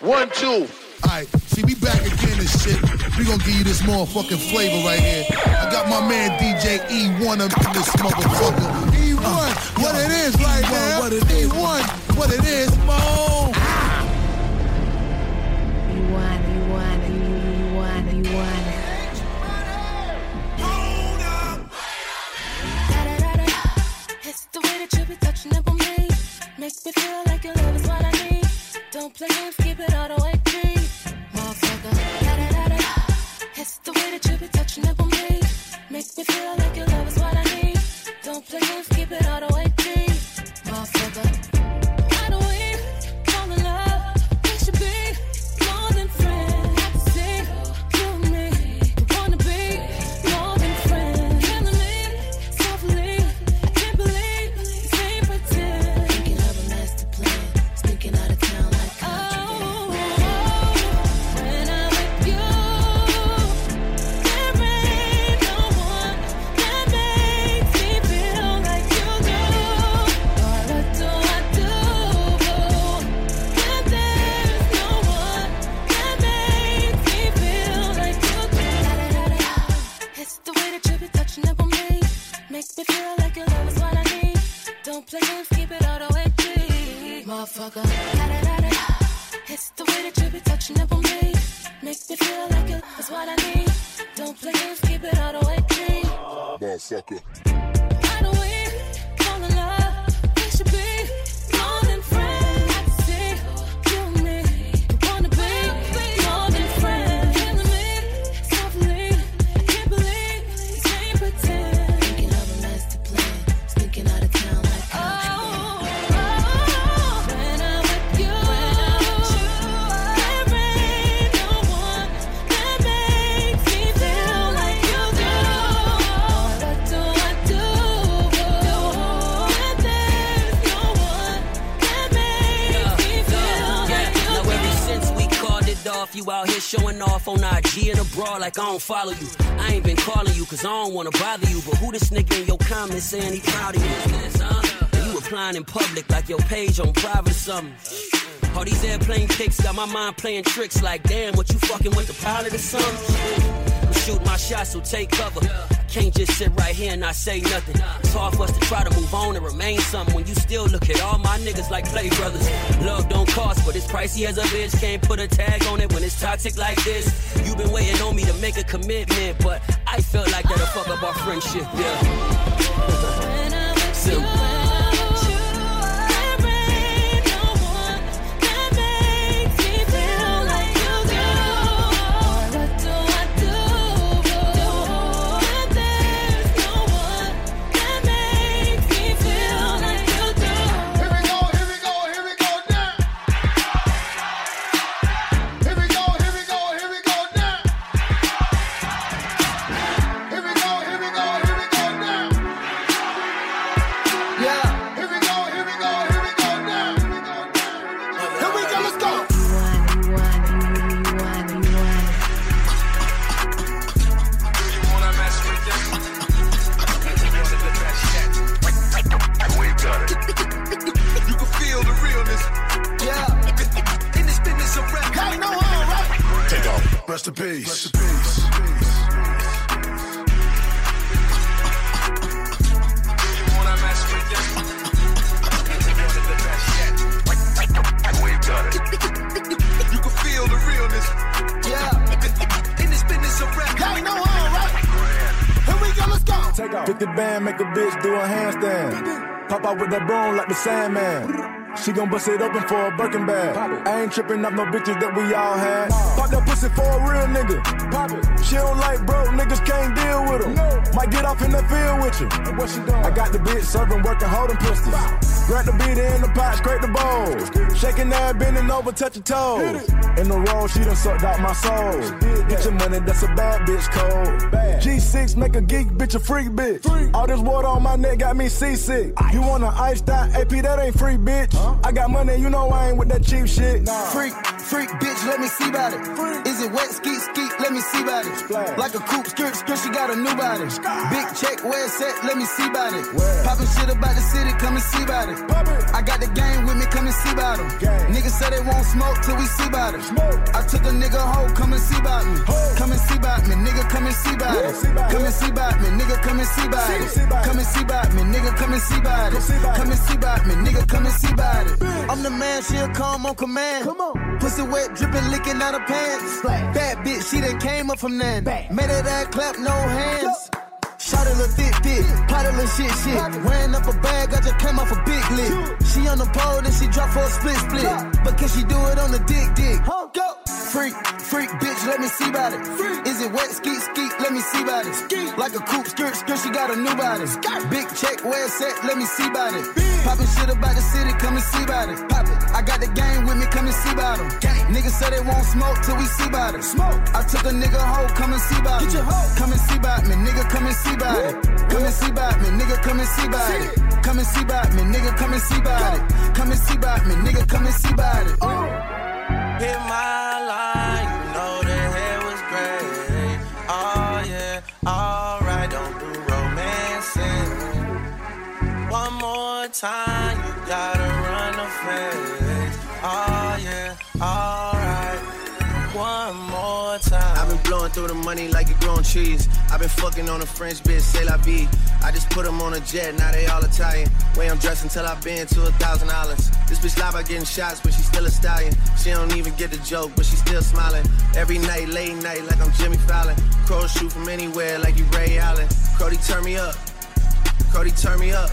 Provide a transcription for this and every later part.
One, two. Alright, see, we back again and shit. We gonna give you this motherfucking flavor right here. I got my man DJ Ewone up in this motherfucker. Ewone, uh, what it is right now. what it is. Ewone, what it is. Mo. You want, you want, you, you want, you want. It's the way that you be touching up on me. Makes me feel like your Play games, keep it all like I don't follow you. I ain't been calling you cause I don't wanna bother you. But who this nigga in your comments saying he proud of you? And you applying in public like your page on private or something. All these airplane pics got my mind playing tricks like damn, what you fucking with the pilot or something? I'm shooting my shot, so take cover. Can't just sit right here and not say nothing. It's hard for us to try to move on and remain something when you still look at all my niggas like play brothers. Love don't cost, but it's pricey as a bitch. Can't put a tag on it when it's toxic like this. you been waiting on me to make a commitment, but I felt like that'll fuck up our friendship, yeah. Rest in peace. Rest in peace. You can feel the realness. Yeah. In this business of rap. Y'all know how, right? Here we go, let's go. Take off. 50 band, make a bitch do a handstand. Pop out with that broom like the Sandman. She gon' bust it open for a Birkin bag. I ain't tripping off no bitches that we all had. Pop that pussy for a real nigga. Pop it. She don't like broke niggas, can't deal with them. Might get off in the field with you. What she doing? I got the bitch serving, working, holding pistols. Grab the beat in the pot, scrape the bowl. Shaking that, bending over, touch your toes. In the roll, she done sucked out my soul. Get your money, that's a bad bitch code. G6 make a geek bitch a freak bitch. All this water on my neck got me seasick. You want an ice out AP, that ain't free, bitch. I got money, you know I ain't with that cheap shit. Freak, freak, bitch, let me see about it. Is it wet, skeet, skeet, let me see about it. Like a coupe, skirt, skirt, she got a new body. Big check, where it's at, let me see about it. Poppin' shit about the city, come and see about it. I got the game with me, come and see about them. Niggas say say they won't smoke till we see about it. I took a nigga hoe, come and see about me. Come and see about me, nigga, come and see about it. Come and see about me, nigga, come and see about it. Come and see about me, nigga, come and see about it. Come and see about me, nigga, come and see about it. I'm the man, she'll come on command. Come on. Pussy wet, dripping, licking out her pants. Bad bitch, she done came up from then. Made her that clap, no hands. Shot a little thick dick, pot a little shit shit. Wearing up a bag, I just came off a big lick. She on the pole, then she drop for a split split. But can she do it on the dick dick? Go! Freak, freak, bitch, let me see about it. Is it wet, skeet, skeet, let me see about it. Like a coupe, skirt, skirt, she got a new body. Big check, where it's at, let me see about it. Poppin' shit about the city, come and see about it. Pop it, I got the game with me, come and see about them. Niggas say they won't smoke till we see about it. Smoke, I took a nigga hoe, come and see about me. Come and see about me, nigga, come and see about it. Come and see about me, nigga, come and see about it. Come and see about me, nigga, come and see about it. Come and see about me, nigga, come and see about it. Hit my line, you know the hair was gray. Oh yeah, alright, don't do romancing. One more time, Blowing through the money like it growing trees. I've been fucking on a French bitch, say la vie. I just put them on a jet, now they all Italian. Way I'm dressed until I've been to a thousand dollars. This bitch lie about getting shots, but she still a stallion. She don't even get the joke, but she still smiling. Every night, late night, like I'm Jimmy Fallon. Crows shoot from anywhere, like you Ray Allen. Cody, turn me up. Cody, turn me up.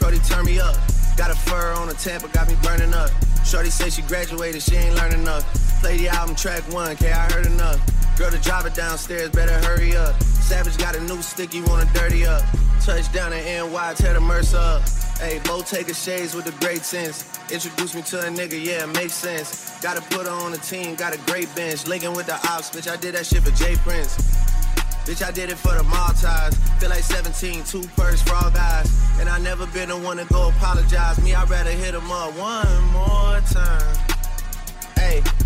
Cody, turn me up. Got a fur on a Tampa, got me burning up. Shorty say she graduated, she ain't learning enough. Play the album track one, K, I heard enough. Girl, the driver downstairs, better hurry up. Savage got a new stick, you wanna dirty up. Touchdown in NY, tear the Mercer up. Hey, Bo Taker shades with the great sense. Introduce me to a nigga, yeah, it makes sense. Gotta put her on the team, got a great bench. Linking with the ops, bitch, I did that shit for Jay Prince. Bitch, I did it for the Maltese. Feel like 17, two for all guys. And I never been the one to go apologize. Me, I'd rather hit him up one more time. Hey.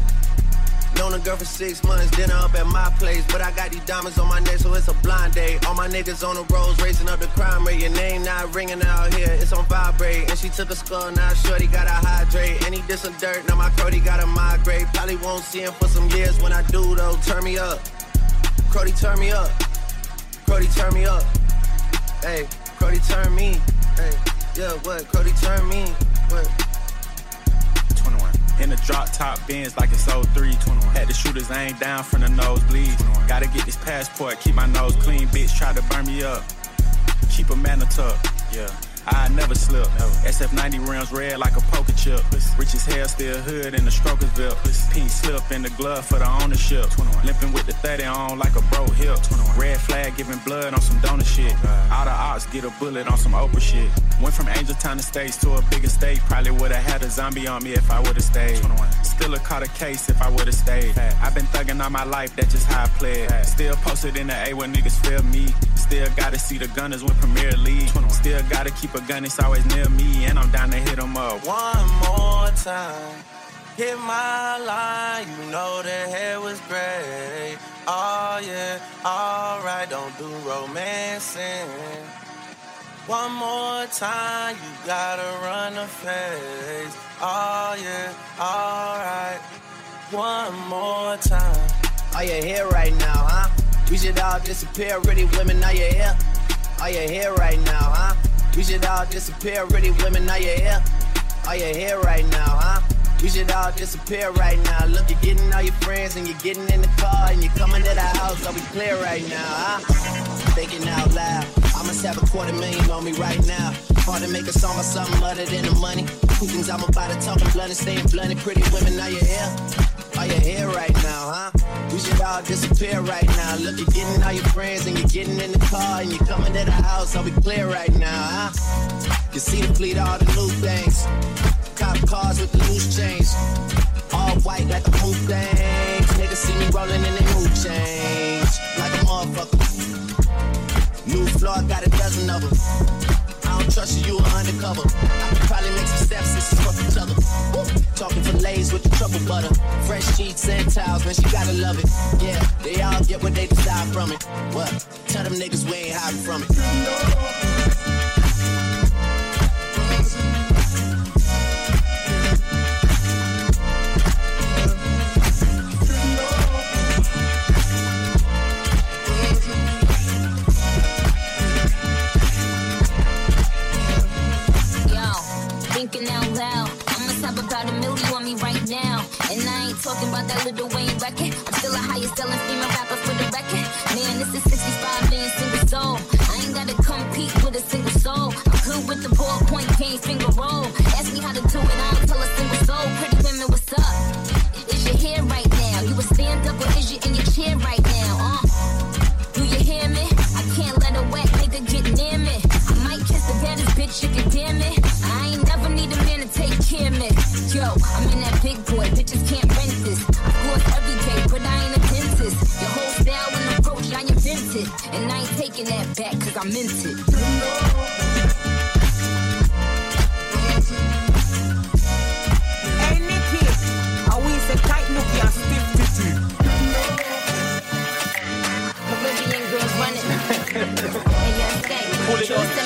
Known a girl for six months, dinner up at my place. But I got these diamonds on my neck, so it's a blind date. All my niggas on the roads, raising up the crime rate. Your name not ringing out here, it's on vibrate. And she took a skull, now shorty gotta hydrate. And he did some dirt, now my Crody gotta migrate. Probably won't see him for some years when I do, though. Turn me up. Crody, turn me up. Crody, turn me up. Hey, Crody, turn me. Hey, yeah, what? Crody, turn me. What? 21. In the drop top bins like it's 03. 21. Had the shooters aim down from the nosebleed. Gotta get this passport, keep my nose clean. Bitch try to burn me up. Keep a man tuck. Yeah. I never slip. SF90 rims red like a poker chip. Rich as hell, still hood in the strokers belt. Pink slip in the glove for the ownership. Limping with the 30 on like a bro hip. Red flag giving blood on some donor shit. All the ops get a bullet on some Oprah shit. Went from Angel Town Estates to a bigger state. Probably would've had a zombie on me if I would've stayed. Still a caught a case if I would've stayed. I've been thugging all my life, that's just how I played. Still posted in the A where niggas feel me. Still gotta see the gunners win Premier League. Still gotta keep a gun, it's always near me. And I'm down to hit hit 'em up. One more time. Hit my line, you know the hair was gray. Oh yeah, alright, don't do romancing. One more time, you gotta run the face. Oh yeah, alright. One more time. Are you here right now, huh? We should all disappear, pretty women, are you here? Are you here right now, huh? We should all disappear, pretty women, are you here? Are you here right now, huh? We should all disappear right now. Look, you're getting all your friends and you're getting in the car and you're coming to the house. Are we clear right now, huh? Thinking out loud. I must have a quarter million on me right now. Hard to make a song or something other than the money. Two things I'm about to talk and blunt and staying blunt. Pretty women, are you here? Are you here right now, huh? We should all disappear right now. Look, you're getting all your friends and you're getting in the car and you're coming to the house. Are we clear right now, huh? You see the fleet, all the new things. Cop cars with the loose chains. All white like the moon things. Niggas see me rolling in they mood change. Like a motherfucker. New floor, got a dozen of them. I don't trust you, you are undercover. I could probably make some steps and fuck each other. Woo. Talking fillets with the trouble butter. Fresh sheets and towels, man, she gotta love it. Yeah, they all get what they desire from it. What? Tell them niggas we ain't hiding from it. Yo, thinking out loud. I'm a type of talking about that Lil Wayne record. I'm still a highest selling female rapper for the record. Man, this is 65 million single soul. I ain't gotta compete with a single soul. I'm good with the ballpoint game, finger roll. Ask me how to do it, I don't tell a single soul. Pretty women, what's up? Is your hair right now? You a stand up or is you in your chair right now? Bitch if you dare me. I ain't never need a man to take care of me. Yo, I'm in that big boy, bitches can't rent this. Of course, every day, but I ain't a dentist. Your whole style and approach, I invented. And I ain't taking that back, cause I meant it. Hey Nicki, I we say tight nookie and stiff titty. Caribbean girls running. hey, young gang, choose them a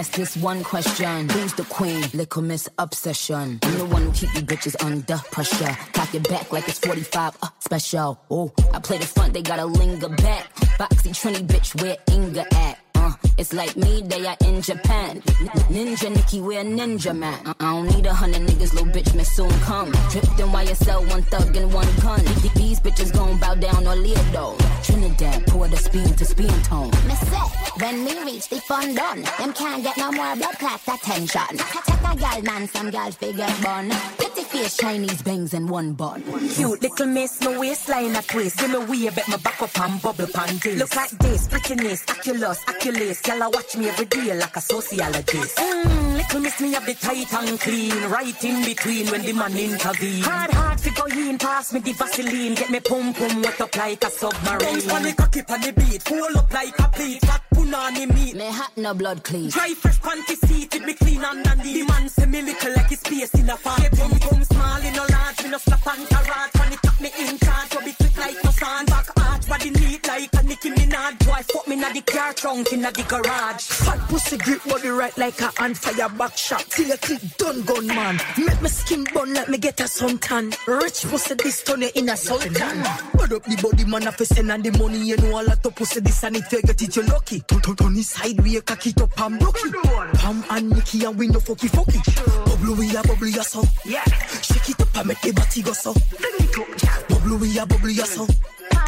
ask this one question. Who's the queen? Little Miss Obsession. I'm the one who keep you bitches under pressure. Cock your back like it's 45 uh, special. Oh, I play the front, they gotta linger back. Boxy Trini bitch, where Inga at? It's like me, they are in Japan. Ninja Nicki, we're ninja man. I don't need a hundred niggas, little bitch may soon come. Tripped in YSL, one thug and one gun. These bitches gon' bow down or live though. Trinidad, pour the speed to speed tone. Me say, when we reach the fun done, them can't get no more blood clot attention. Take a gal man, some gal figure bun. Pretty face, Chinese bangs and one bun. Cute little miss, my waistline a twist. Give me way, bet my back up and bubble pan this. Look like this, prettiness, oculus, oculus. Y'all a watch me every day like a sociologist. Mmm, little miss me have the tight and clean, right in between when the man intervene. Hard, hard figure in, pass me the Vaseline, get me pum pum wet up like a submarine. Bounce on the cocky on the beat, pull up like a plate, fat punani meat. Me hot no blood clean. Dry fresh panty seated, me clean underneath. The man say me little like his space in a farm. Yeah, pum pum small in a large, me no slap and carrot. When it tap me in charge, so be quick like no sand. Back arch, body neat like a Nicki Minaj. Boy, fuck me na the car trunk in the garage. Fat pussy grip body right like a on fire back shot. Till you click done gun man. Make me skin bun like me get a suntan. Rich pussy this turn you in a sultan. Put up the body man a send and the money you know a lot of pussy this and if you get it you lucky. Turn turn turn it sideways cock it up and broke it. Pam and Nicki and we no fucky fucky. Bubble we a bubble ya so. Yeah. Shake it up and make the body go so. Bring it up, yeah. Bubble we a bubble ya so.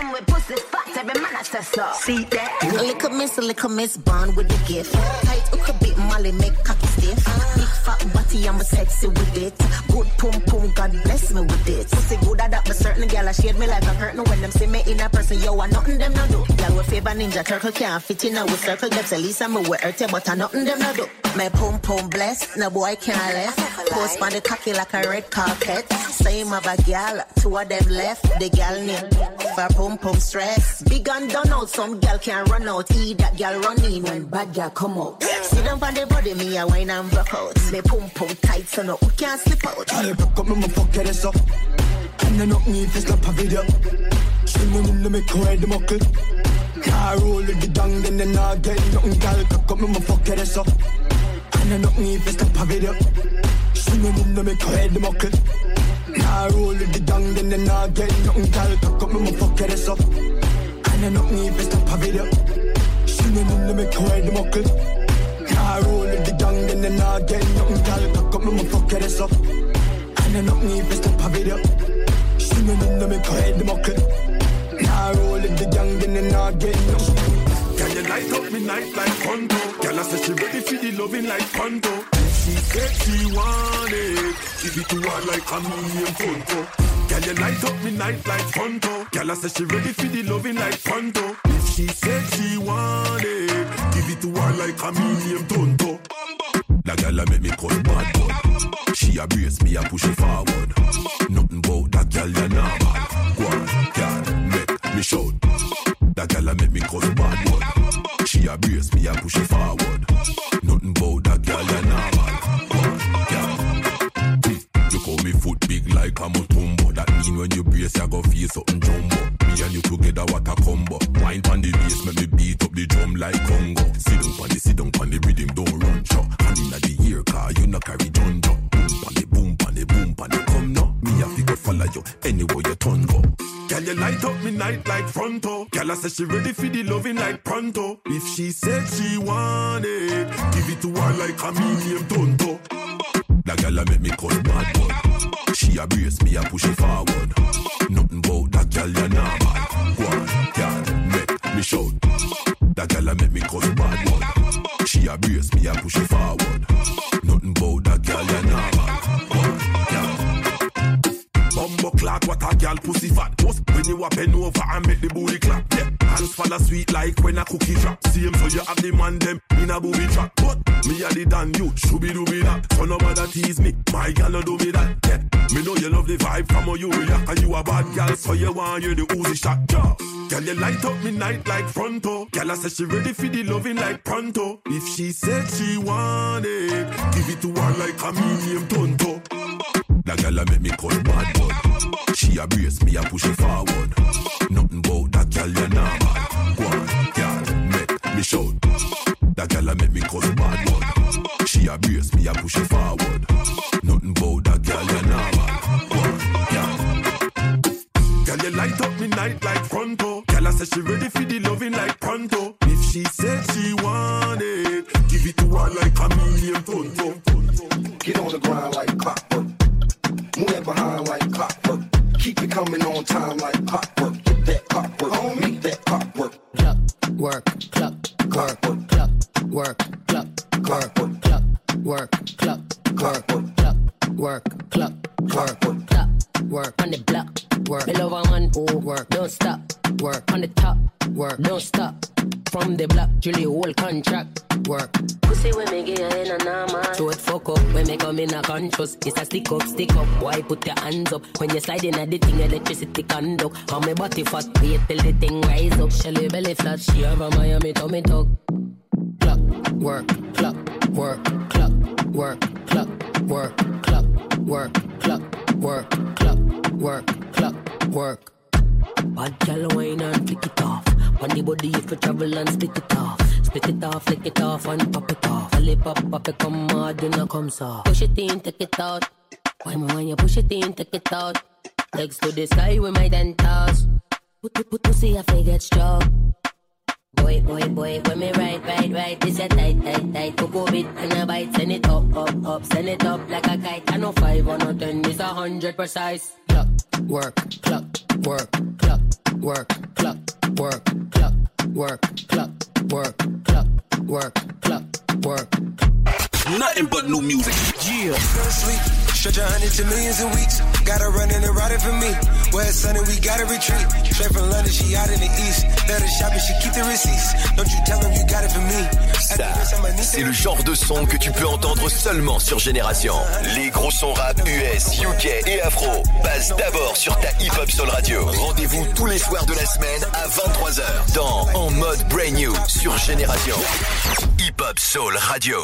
Come with pussy fat, every man a say so. See that? A little miss, a little miss, bond with the gift. Tight hook a bit, Molly make cocky stiff. Big fat body, I'm a sexy with it. Good pum pum, God bless me with it. Pussy good at that, but certain gal a shade me like a curtain when them see me in a person. Yo, I nothing them no do. Gal with favor ninja turtle can't fit in a with circle. Them at least I'm a wear but I nothing them no do. My pum pum blessed, no boy can't left. Post on the cocky like a red carpet. Same of a gal, two of them left. The gal name for pum pum stress. Big and done out, some gal can run out. Eat that gal run in when bad gal come out. Sit down on the body, me a wine and rock out. Me pump pum tight, so no who can't slip out. Hey, broke up, me fuck it so. And I not need to slap a video. Me in the me coy the muckle. Car roll with the dung, then then I get nothing gal. Cock up, me fuck it so. And I not need to slap a video. Me in the me coy the muckle. Car roll with the dung, then then I get nothing gal. Cock up, me fuck it so. And I not need to slap a video. She me in the me coy the muckle. Car roll with the dung, then then I get nothing gal. Cock up, me fuck it so. And I not need to stop a video. She me in the me head the muckle. Now roll with the young, then they not get no. Can you light up me night like Pronto? Girl, I say she ready for the loving like Pronto. She said she want it, give it to her like a million Pronto. Can you light up me night like Pronto? Girl, I say she ready for the loving like Pronto. If she said she want it, give it to her like a million Tonto. La gal a make me call bad boy. She a brace me a push it forward. Nothing bout that gal ya normal. Go on, gal, make me shout. That gal a make me call bad boy. She a brace me a push it forward. Nothing bout that gal ya normal. Go me foot big like a Mutombo. That mean when you brace you go feel something jumbo. Me and you together what a combo. Wine pon the bass make me beat up the drum like Congo. Sit down pon the sit down pon the rhythm don't run show. Hand inna the ear car you no carry junjo. Boom pon the boom pon the boom pon the come now. Me a fi go follow you anywhere you turn go. Girl you light up me night like Fronto. Girl I say she ready for the loving like pronto. If she said she want it, give it to her like a million tonto. That gal a make me call bad boy. She a brace me a push it forward. Nothing about that gal ya normal. Go on, gal, make me shout. That gal a make me call bad boy. She a brace me a push it forward. Nothing about that gal ya normal. Bumbo clock, what a gal pussy fat. Just when you a bend over and make the booty clap. Yeah, hands fall sweet like when a cookie drop. Same so you have the man them in a booby trap. But me a the dan you, shooby dooby that. So no matter tease me, my gal no do me that. Yeah, me know you love the vibe from how you react and you a bad gal, so you want you the Uzi shot. Yeah. Girl, you light up me night like fronto. Girl, I said she ready for the loving like pronto. If she said she want it, give it to her like a medium tonto. That gal a make me call bad boy. She a brace me a push it forward. Nothing about that gal ya normal. Go on, gal, make me shout. That girl a make me call bad boy. She a brace me a push it forward. Nothing about that gal ya normal. Go on, gal. Gal you light up me night like pronto. Gal I say she ready for the loving like pronto. If she said she want it, give it to her like a million ton ton. Get on the ground like clockwork. Move behind like clockwork. Keep it coming on time like clockwork. Get that clockwork. On me, that clockwork. Clock, work, clock, clock, clock, work, clock, clock, clock, work, clock, clock, clock, work, clock, clock, clock, work. On the block, work, below one, work, don't stop, work. On the top, work, don't stop. From the block, Julie whole contract, work. Pussy when me get in a normal. So it fuck up when me come in a conscious. It's a stick up, stick up. Why put your hands up when you slide in at the thing? Electricity conduct. On me body fat, wait till the thing rise up. Shelly belly flat, she have a Miami tummy tuck. Clock, work, clock, work, clock, work, clock, work, clock, work, clock, work, clock, work, clock, work. Bad gal wine and flick it off. On the body if you travel and split it off. Split it off, flick it off and pop it off. Alley pop, pop it come hard, do not come soft. Push it in, take it out. When when you push it in, take it out. Legs to the sky with my dentals. Put, put, put, pussy if I get strong. Boy, boy, boy, when me right, right, right, this a tight, tight, tight. Coco bit and a bite, send it up, up, up, send it up like a kite. I know five or no ten, this a hundred precise. Clock, work, clock, work, clock, work, clock, work, clock, work, clock, work, clock, work, clock, work. Nothing but new music. Yeah. Sleep. Stretch a hundred to millions in weeks. Gotta run in and ride it for me. Where it's sunny, we gotta retreat. Straight from London, she out in the east. Let her shop and she keep the receipts. Don't you tell them you got it for me. Ça, c'est le genre de son que tu peux entendre seulement sur Génération. Les gros sons rap US, UK et Afro passent d'abord sur ta Hip Hop Soul Radio. Rendez-vous tous les soirs de la semaine à 23h dans En mode Brand New sur Génération. Hip Hop Soul Radio.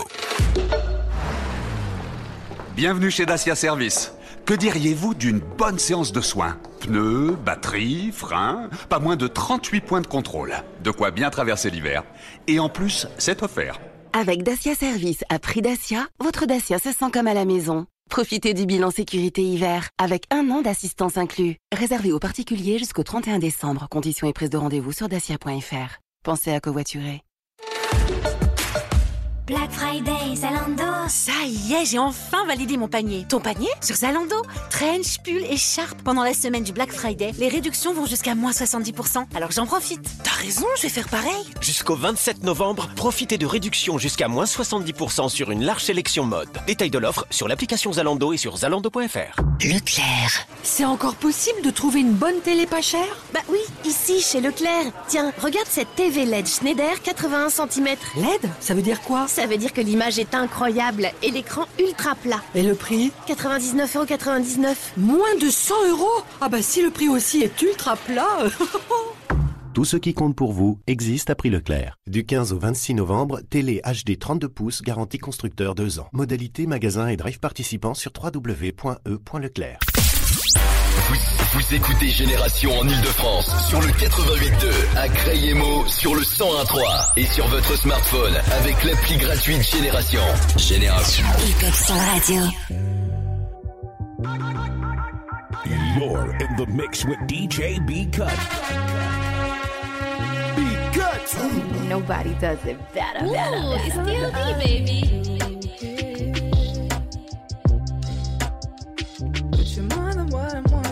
Bienvenue chez Dacia Service. Que diriez-vous d'une bonne séance de soins? Pneus, batterie, freins, pas moins de 38 points de contrôle. De quoi bien traverser l'hiver. Et en plus, c'est offert. Avec Dacia Service à prix Dacia, votre Dacia se sent comme à la maison. Profitez du bilan sécurité hiver avec un an d'assistance inclus. Réservé aux particuliers jusqu'au 31 décembre. Conditions et prise de rendez-vous sur dacia.fr. Pensez à covoiturer. Black Friday, Zalando. Ça y est, j'ai enfin validé mon panier. Ton panier Sur Zalando. Trench, pull, écharpe. Pendant la semaine du Black Friday, les réductions vont jusqu'à moins 70%. Alors j'en profite. T'as raison, je vais faire pareil. Jusqu'au 27 novembre, profitez de réductions jusqu'à moins 70% sur une large sélection mode. Détail de l'offre sur l'application Zalando et sur zalando.fr. Leclerc. C'est encore possible de trouver une bonne télé pas chère? Bah oui, ici chez Leclerc. Tiens, regarde cette TV LED Schneider 81 cm. LED Ça veut dire quoi? Ça veut dire que l'image est incroyable et l'écran ultra plat. Et le prix 99,99€. Moins de 100 euros Ah bah si le prix aussi est ultra plat Tout ce qui compte pour vous existe à prix Leclerc. Du 15 au 26 novembre, télé HD 32 pouces, garantie constructeur 2 ans. Modalité magasin et drive participant sur www.e.leclerc. Vous, vous écoutez Génération en Ile-de-France sur le 88.2, à Crayemo sur le 101.3 et sur votre smartphone avec l'appli gratuite Génération. Génération. Hip Hop Soul Radio. You're in the mix with DJ B Cut. B Cut. Nobody does it better, better, Ooh, better. it's DLD, baby. one.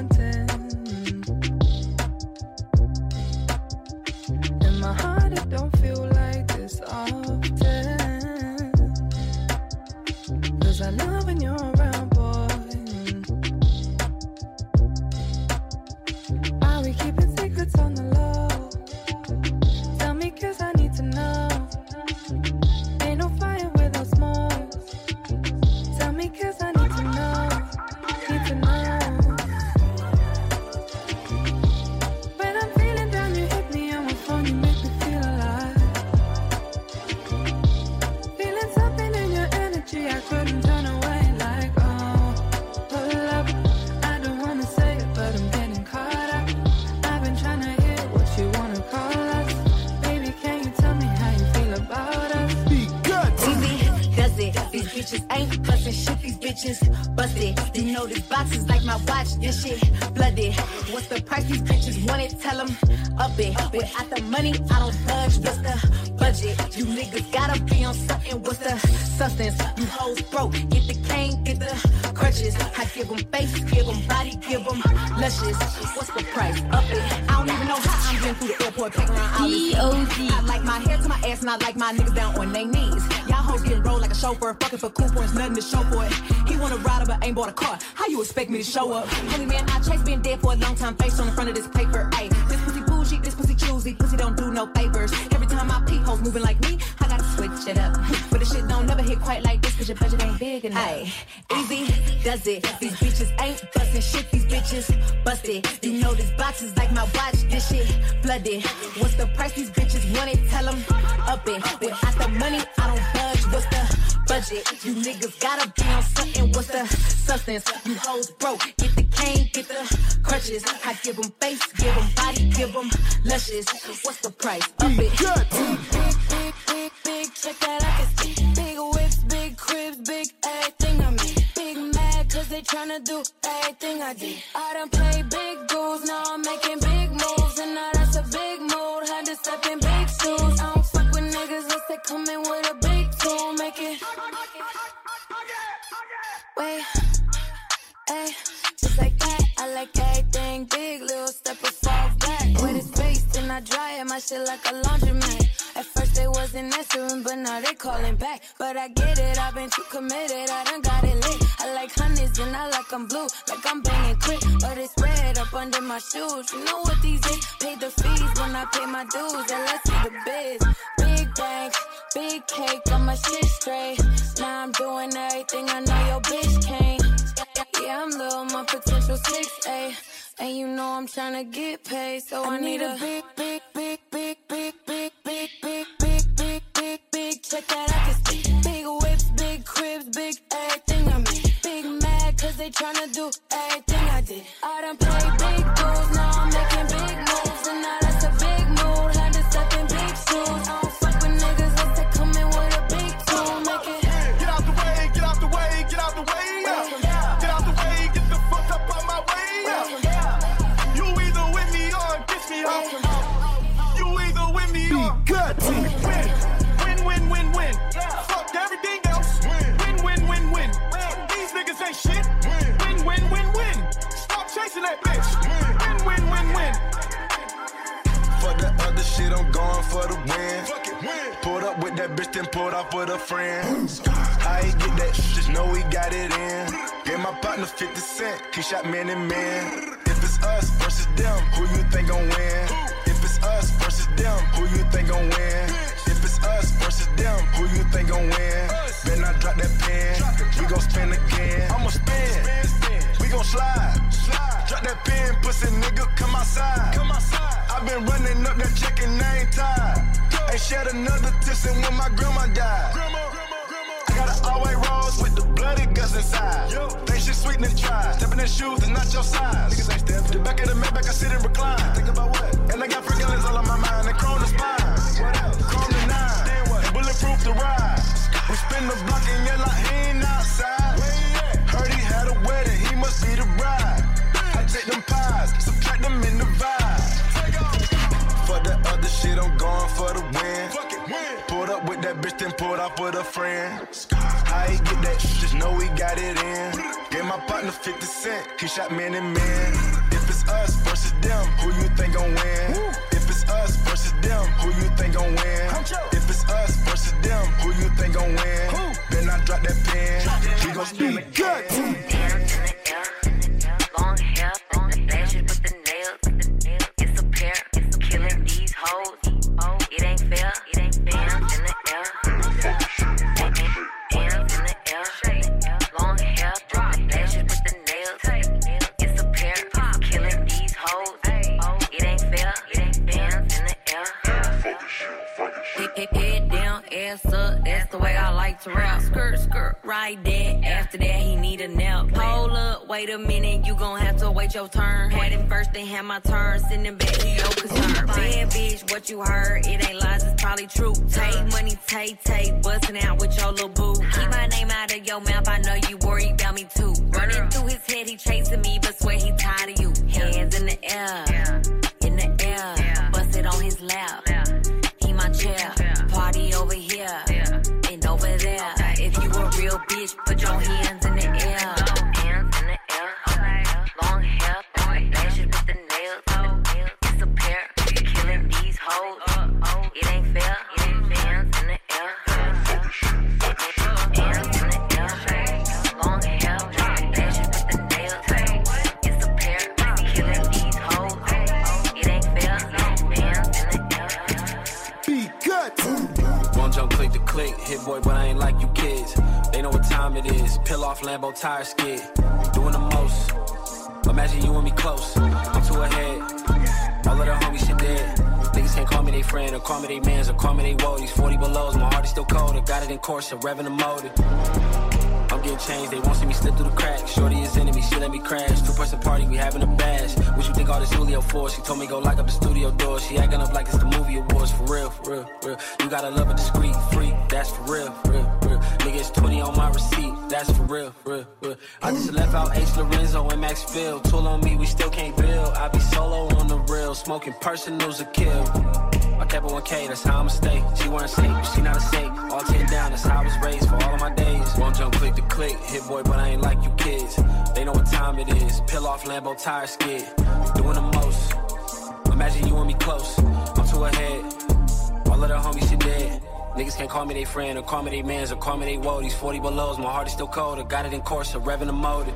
Bitches ain't bustin' shit. These bitches busted. You know this box is like my watch. This shit blooded. What's the price? These bitches want it. Tell Tell 'em up it. Without the money, I don't budge. What's the budget? You niggas gotta be on something. What's the substance? You hoes broke. Get the cane, get the crutches. I give 'em face, give 'em body, give 'em luscious. What's the price? Up it. I don't even know how I'm getting through the airport, packing around all. I like my hair to my ass, and I like my niggas down on their knees. Y'all hoes getting rolled like a chauffeur, fucking for cool points, nothing to show for it. He wanna ride but ain't bought a car. How you expect me to show up? Only man I chase been dead for a long time, face on the front of this paper. Ayy, this pussy bougie, this pussy choosy, pussy don't do no favors. Every time I peep hoes moving like me, I gotta switch it up. But the shit don't never hit quite like this, cause your budget ain't big enough. Ayy, ah. easy does it. These bitches ain't busting shit, these bitches busted. You know this box is like my watch, this shit flooded. What's the price these bitches want it? Tell 'em up it. Without the money, I don't budge. What's the budget? You niggas gotta be on something. What's the substance? You hoes broke. Get the cane, get the crutches. I give 'em face, give 'em body, give 'em luscious. What's the price? Up it. Big, big, big, big, check that I can see. Big whips, big cribs, big everything I mean. Big mad cause they tryna do everything I did. I done played big dudes, now I'm making big moves. And now that's a big mood, had to step in big shoes. I don't fuck with niggas unless they come in with a big tool. Make shit like a laundromat. At first they wasn't answering, but now they calling back. But I get it, I've been too committed, I done got it lit. I like honeys and I like 'em blue, like I'm banging quick. But it's red up under my shoes. You know what these is? Pay the fees when I pay my dues, and let's see the biz. Big bank, big cake, got my shit straight. Now I'm doing everything I know your bitch can't. Yeah, I'm little, my potential 6A. And you know I'm tryna get paid, so I, need a big, big, big, big, big, big, big, big, big, big, big, big check that I can see. Big whips, big cribs, big everything I mean. Big mad, cause they tryna do everything I did. I done played big dudes, now I'm making big moves. And now that's a big mood, had to step in big shoes. Or good. Win, win, win, win, win. Fuck everything else. Win, win, win, win. These niggas ain't shit. Win, win, win, win. Stop chasing that bitch. Win, win, win, win. Fuck the other shit, I'm going for the win. Pulled up with that bitch, then pulled off with a friend. How he get that? shit, Just know he got it in. Gave my partner 50 cent, he shot man and man. If it's us versus them, who you think gon' win? Us versus them, who you think gon' win? If it's us versus them, who you think gon' win? Better not drop that pen, we gon' spin again. I'ma spin, we gon' slide. Drop that pen, pussy nigga, come outside. I been running up that check and I ain't tired. Ain't shed another tear since when my grandma died. Got an all white rose with the bloody guts inside. Think shit sweet and try. Stepping in shoes and not your size. Niggas ain't stepping. The back of the Maybach, I sit and recline. Think about what? And I got freaking all on my mind. And the spine. What else? The nine. And bulletproof the ride. We spin the block and yell like he ain't outside. Heard he had a wedding, he must be the bride. I take them pies, subtract them in the vibe. For the other shit, I'm going for the. Pulled up with that bitch, then pulled off with a friend. How he get that? Just know he got it in. Gave my partner 50 cent, he shot man and man. If it's us versus them, who you think gon' win? If it's us versus them, who you think gon' win? If it's us versus them, who you think gon' win? Then I drop that pen, we house. Be good. Long hair, lashes ass up, that's the way I like to rap. Skirt, skirt, right there. After that, he need a nap. Hold up, wait a minute, you gon' have to wait your turn. Had it first, then had my turn. Sending back, he no concern. Bad bitch, what you heard, it ain't lies, it's probably true. Take money, take, take, bustin' out with your little boo. Keep my name out of your mouth, I know you worry so revving the motor. I'm getting changed, they won't see me slip through the cracks. Shorty is enemy, she let me crash. Two person party, we having a bash. What you think all this Julio for? She told me go lock up the studio door. She acting up like it's the movie awards for real, for real, for real. You gotta love a discreet freak, that's for real, for real, for real. Niggas 20 on my receipt, that's for real, for real, for real. I just left out H. Lorenzo and Maxfield. Tool on me, we still can't build. I be solo on the real, smoking personals a kill. I kept it 1K, that's how I'ma stay. She weren't safe, she not a saint. All 10 down, that's how I was raised for all of my days. One jump, click the click, hit boy, but I ain't like you kids. They know what time it is. Peel off Lambo tire skid. Doing the most. Imagine you and me close. I'm too ahead. All of the homies shit dead. Niggas can't call me they friend or call me they mans or call me they woadies. 40 belows, my heart is still cold. I got it in course, so revving the motor.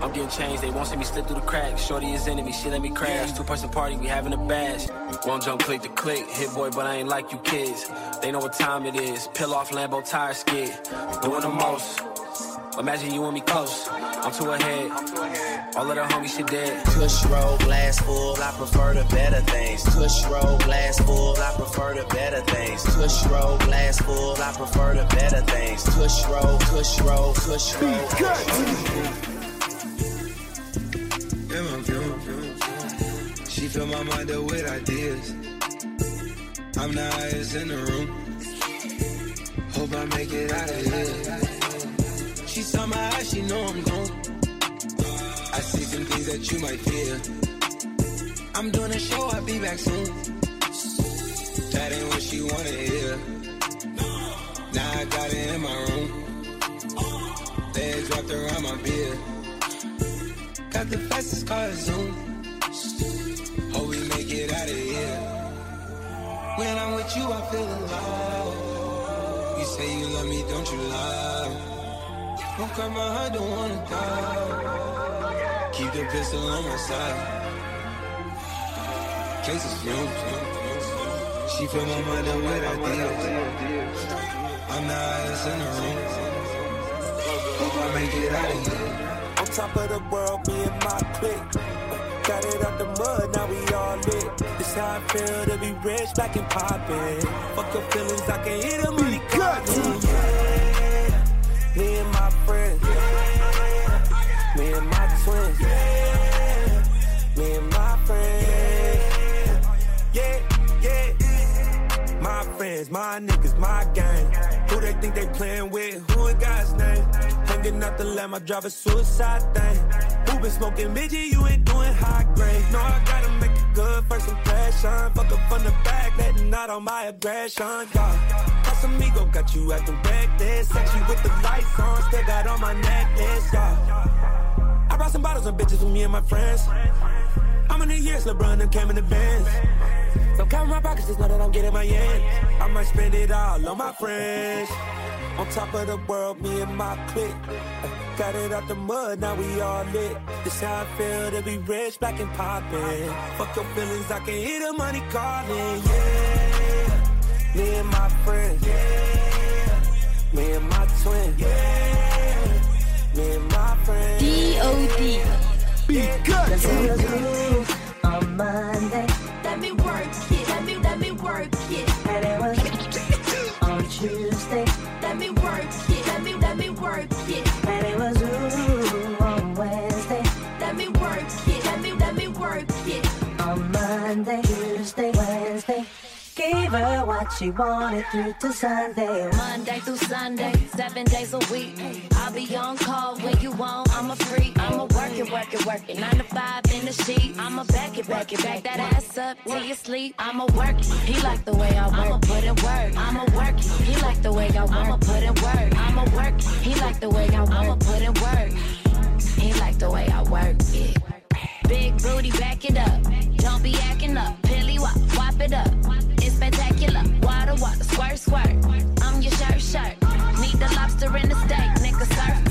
I'm getting changed, they won't see me slip through the cracks. Shorty is enemy, she let me crash. Two person party, we having a bash. One jump, click the click, hit boy, but I ain't like you kids. They know what time it is. Peel off Lambo tire skid. Doing the most. Imagine you and me close. I'm too ahead. All of the homies shit dead. Kush roll, glass full, I prefer the better things. Kush roll, glass full, I prefer the better things. Kush roll, glass full, I prefer the better things. Kush roll, kush roll, kush roll. She fill my mind up with ideas. I'm the highest in the room. Hope I make it out of here. She saw my eyes, she know I'm gone. I see some things that you might fear. I'm doing a show, I'll be back soon. That ain't what she wanna hear. Now I got it in my room. Legs wrapped around my beard. Got the fastest car Zoom. Hope we make it out of here. When I'm with you, I feel alive. You say you love me, don't you lie? Don't cry my heart, don't wanna die. Keep the pistol on my side. Cases fumes. She fill my mind up with ideas. I'm the highest in the room. Hope I make it out of here. On top of the world, me and my clique. Got it out the mud, now we all lit. This how I feel to be rich, back and poppin'. Fuck your feelings, I can hear the money calling. Yeah, me and my friends. Me and my twins. Me and my friends. Yeah, yeah. My friends, my niggas, my gang. Who they think they playin' with? Who in God's name? Hanging out the lamb, I drive a suicide thing. Who been smoking midget? You ain't doing high grade. No, I gotta make a good first impression. Fuck up from the back, letting out on my aggression. Yeah. Amigo got you at acting reckless. Sexy with the lights on, still got on my necklace. Yeah. I brought some bottles and bitches with me and my friends. How many years LeBron done came in the Benz? Don't count my pockets, just know that I'm getting my yen. I might spend it all on my friends. On top of the world, me and my clique. Uh, got it out the mud, now we all lit. This how I feel to be rich, black and poppin'. Fuck your feelings, I can hear the money calling. Yeah, me and my friends. Yeah, me and my twin. Yeah, me and my friends. D.O.D. Be good. Let's hit the on Monday. Let me her what she wanted through to Sunday. Monday through Sunday, seven days a week. I'll be on call when you want. I'm a freak. I'ma work it, work it, work it. Nine to five in the sheet. I'ma back it, back it, back that ass up till you sleep. I'ma work it. He like the way I work. I'ma put in work. I'ma work it. He like the way I work. I'ma put in work. I'ma work it. He like the way I work. I'ma put in work. He like the way I work it. Big booty, back it up. Don't be acting up. Pilly wop, wop it up. Spectacular. Water, water, squirt, squirt. I'm your shirt, shirt. Need the lobster in the steak, nigga, surf.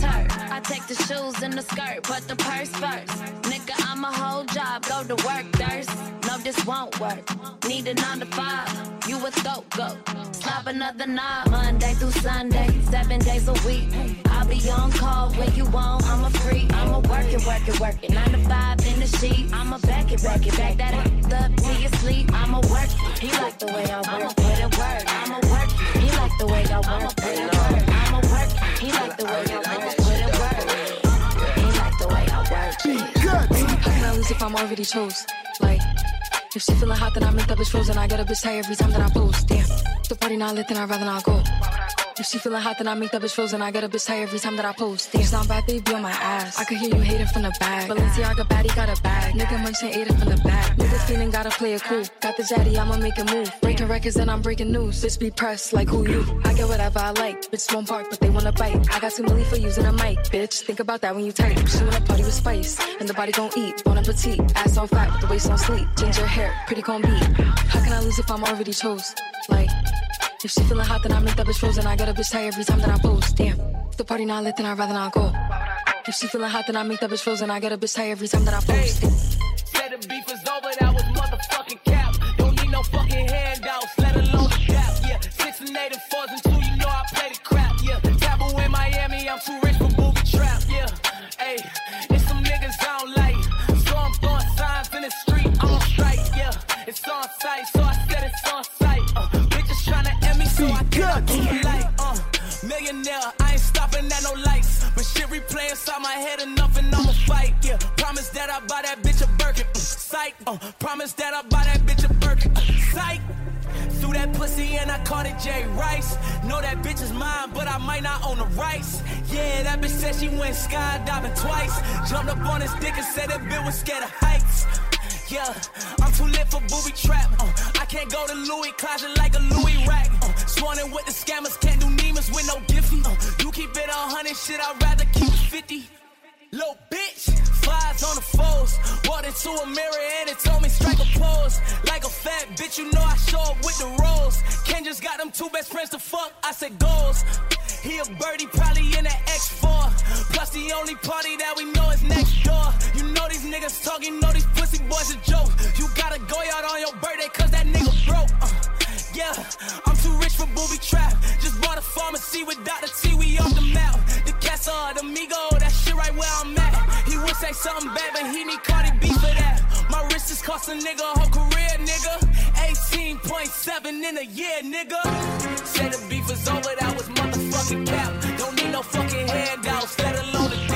I take the shoes and the skirt, but the purse first. Nigga, I'm a whole job, go to work, thirst. No, this won't work. Need a nine to five. You a throat go. Slap another knob. Monday through Sunday, seven days a week. I'll be on call when you want. I'm a freak. I'ma work it, work it, work it. Nine to five in the sheet. I'ma back it, back it, back that up till you sleep. I'ma work. He like the way I work. Put it work. I'ma work. He like the way I work. Put in work. I'ma work. He like the way I work. The I. How can I lose if I'm already chose? Like, if she feeling hot, then I make that bitch frozen. I get a bitch tired every time that I post. Damn, the party not lit, then I'd rather not go. If she feeling hot, then I make that bitch frozen. I get a bitch tired every time that I post. It's not bad, they be on my ass. I could hear you hating from the back. Balenciaga baddie got a bag. Nigga munching ate it from the back. Nigga feeling gotta play it cool. Got the jetty, I'ma make a move. Breaking records, and I'm breaking news. Bitch be pressed like who you? I get whatever I like. Bitch won't bark, but they wanna bite. I got two million for using a mic, bitch. Think about that when you type. She wanna party with spice, and the body gon' eat. Bon appetit, ass on fat, the waist on sleep. Ginger hair, pretty gon' beat. How can I lose if I'm already chose? Like. If she feeling hot, then I make that bitch frozen. I get a bitch tired every time that I post. Damn, if the party not lit, then I'd rather not go. If she feeling hot, then I make that bitch frozen. I get a bitch tired every time that I post. Said the beef is over, that was motherfucking cap. Don't need no fucking handouts, let alone the gap. Yeah, six and eight and fours and two, you know I play the crap. Yeah, taboo in Miami, I'm too rich for booby trap. Yeah, hey, it's some niggas I don't like. So I'm throwing signs in the street, on strike. Yeah, it's on site, so I Shit replay inside my head enough and I'ma fight. Yeah, promise that I buy that bitch a Birkin. Uh, psych. Uh, promise that I buy that bitch a Birkin. Uh, psych. Threw that pussy and I called it Jay Rice. Know that bitch is mine, but I might not own the rights. Yeah, that bitch said she went skydiving twice. Jumped up on his dick and said that bitch was scared of heights. Yeah, I'm too lit for booby trap. Uh, I can't go to Louis closet like a Louis rack. Uh, sworn in with the scammers, can't do Nemus with no Giphy. Uh, you keep it a hundred, shit, I'd rather keep it 50. Little bitch, flies on the foes. Walked into a mirror and it told me strike a pose. Like a fat bitch, you know I show up with the rolls. Ken just got them two best friends to fuck. I said goals. He a birdie, probably in an X4. Plus the only party that we know is next door. You know these niggas talking, know these pussy boys a joke. You gotta go out on your birthday cause that nigga broke. Uh, yeah, I'm too rich for booby trap. Just bought a pharmacy with Dr. T, we off the map. The Casa, the Migo, that shit right where I'm at. He would say something bad, but he need Cardi B for that. My wrist is cost a nigga a whole career, nigga. 18.7 in a year, nigga. Say the beef is over, that was motherfucking cap. Don't need no fucking handouts, let alone a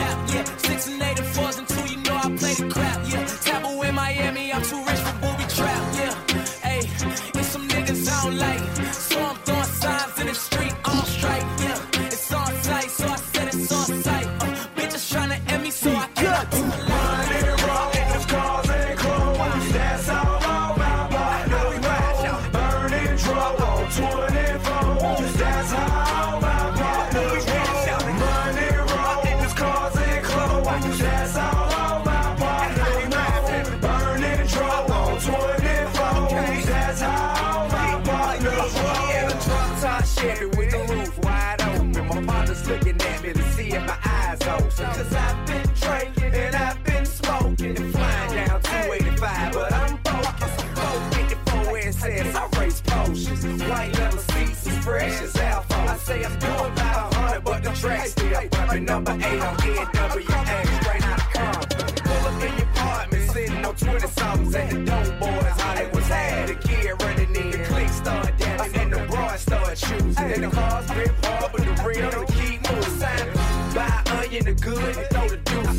fresh as alpha. I say I'm doing about a hundred, but the track still bumping. Number eight on NWA, straight out of Compton. Pull up in your apartment, sitting on 20 somethings at the dope boys. How they was had a kid running in the clique, start dancing, and the broad start choosing. And the cars been parked, but the real keep moving. Buy onion, the good,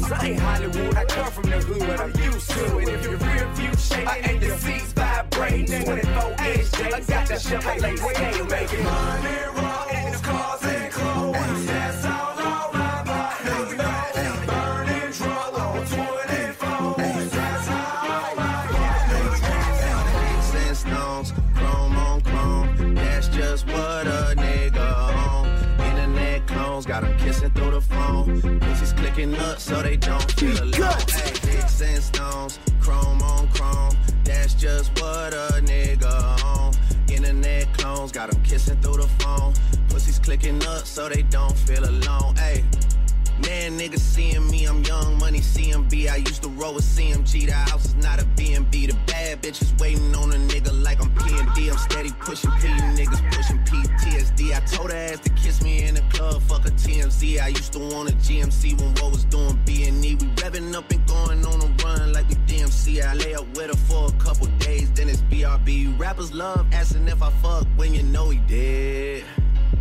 I ain't Hollywood, I come from the hood, I'm used to it. If your rear view shaking and the seats vibrating, 24 inch I got the Chevrolet skate making money, rolls, cars and clothes. That's all Clicking up so they don't feel alone. Hey, sticks and stones, chrome on chrome. That's just what a nigga on. Internet clones got 'em kissing through the phone. Pussies clicking up so they don't feel alone. Hey. Man, niggas seeing me, I'm young money CMB. I used to roll with CMG. The house is not a BNB. The bad bitches waiting on a nigga like I'm P&D. I'm steady pushing P, niggas pushing PTSD. I told her ass to kiss me in the club, fuck a TMZ. I used to want a GMC when what was doing B&E. We revving up and going on a run like we DMC. I lay up with her for a couple days, then it's BRB. Rappers love asking if I fuck when you know he did.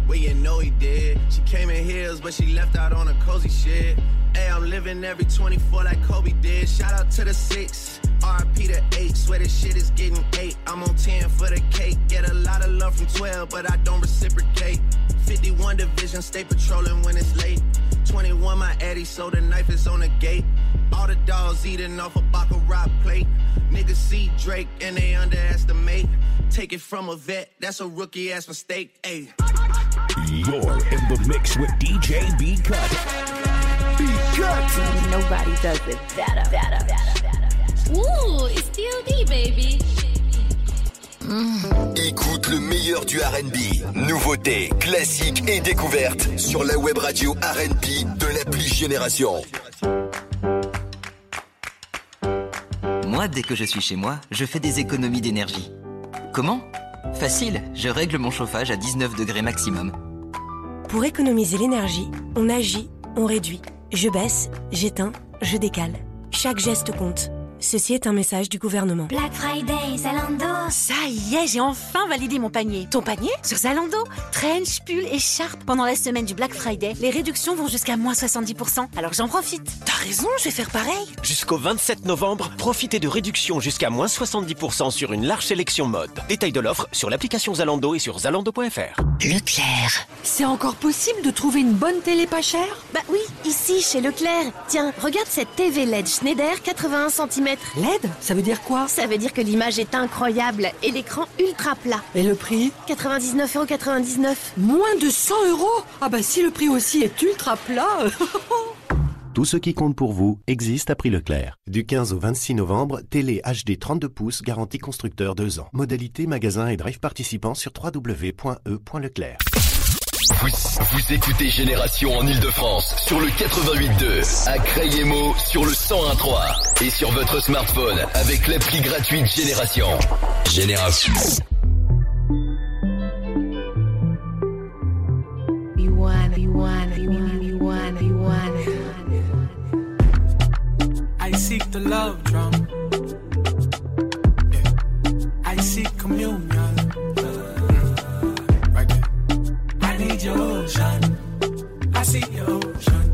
Well, you know he did. She came in heels, but she left out on a cozy shit. Hey, I'm living every 24 like Kobe did. Shout out to the six. RP to eight. Swear this shit is getting eight. I'm on 10 for the cake. Get a lot of love from 12, but I don't reciprocate. 51 division, stay patrolling when it's late. 21 my Eddie, so the knife is on the gate. All the dogs eating off a Baccarat plate. Niggas see Drake and they underestimate. Take it from a vet, that's a rookie ass mistake. Ayy. You're in the mix with DJ B Cut. B Cut. Nobody does it better, better, better, better. Ooh, it's DOD, baby. Écoute le meilleur du RB, nouveautés, classiques et découvertes sur la web radio RB de l'appli Génération. Moi, dès que je suis chez moi, je fais des économies d'énergie. Comment? Facile, je règle mon chauffage à 19 degrés maximum. Pour économiser l'énergie, on agit, on réduit. Je baisse, j'éteins, je décale. Chaque geste compte. Ceci est un message du gouvernement. Black Friday, Zalando. Ça y est, j'ai enfin validé mon panier. Ton panier Sur Zalando. Trench, pull et charpe. Pendant la semaine du Black Friday, les réductions vont jusqu'à moins 70%. Alors j'en profite. T'as raison, je vais faire pareil. Jusqu'au 27 novembre, profitez de réductions jusqu'à moins 70% sur une large sélection mode. Détail de l'offre sur l'application Zalando et sur zalando.fr. Leclerc. C'est encore possible de trouver une bonne télé pas chère? Bah oui, ici, chez Leclerc. Tiens, regarde cette TV LED Schneider 81 cm. LED Ça veut dire quoi? Ça veut dire que l'image est incroyable et l'écran ultra plat. Et le prix? 99,99€. Moins de 100 euros? Ah bah si le prix aussi est ultra plat Tout ce qui compte pour vous existe à prix Leclerc. Du 15 au 26 novembre, télé HD 32 pouces garantie constructeur 2 ans. Modalité magasin et drive participants sur www.e.leclerc. Vous, écoutez Génération en Ile-de-France sur le 88.2, à Crayemo sur le 101.3 et sur votre smartphone avec l'appli gratuite Génération. Génération. See your ocean.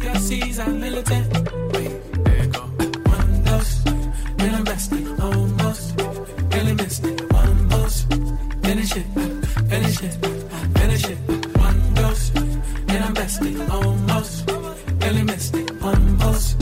Your seas are militant. Go. One dose, I'm resting. Almost, really missed it. One dose, finish it, finish it, finish it. One dose, then I'm resting. Almost, really. One dose,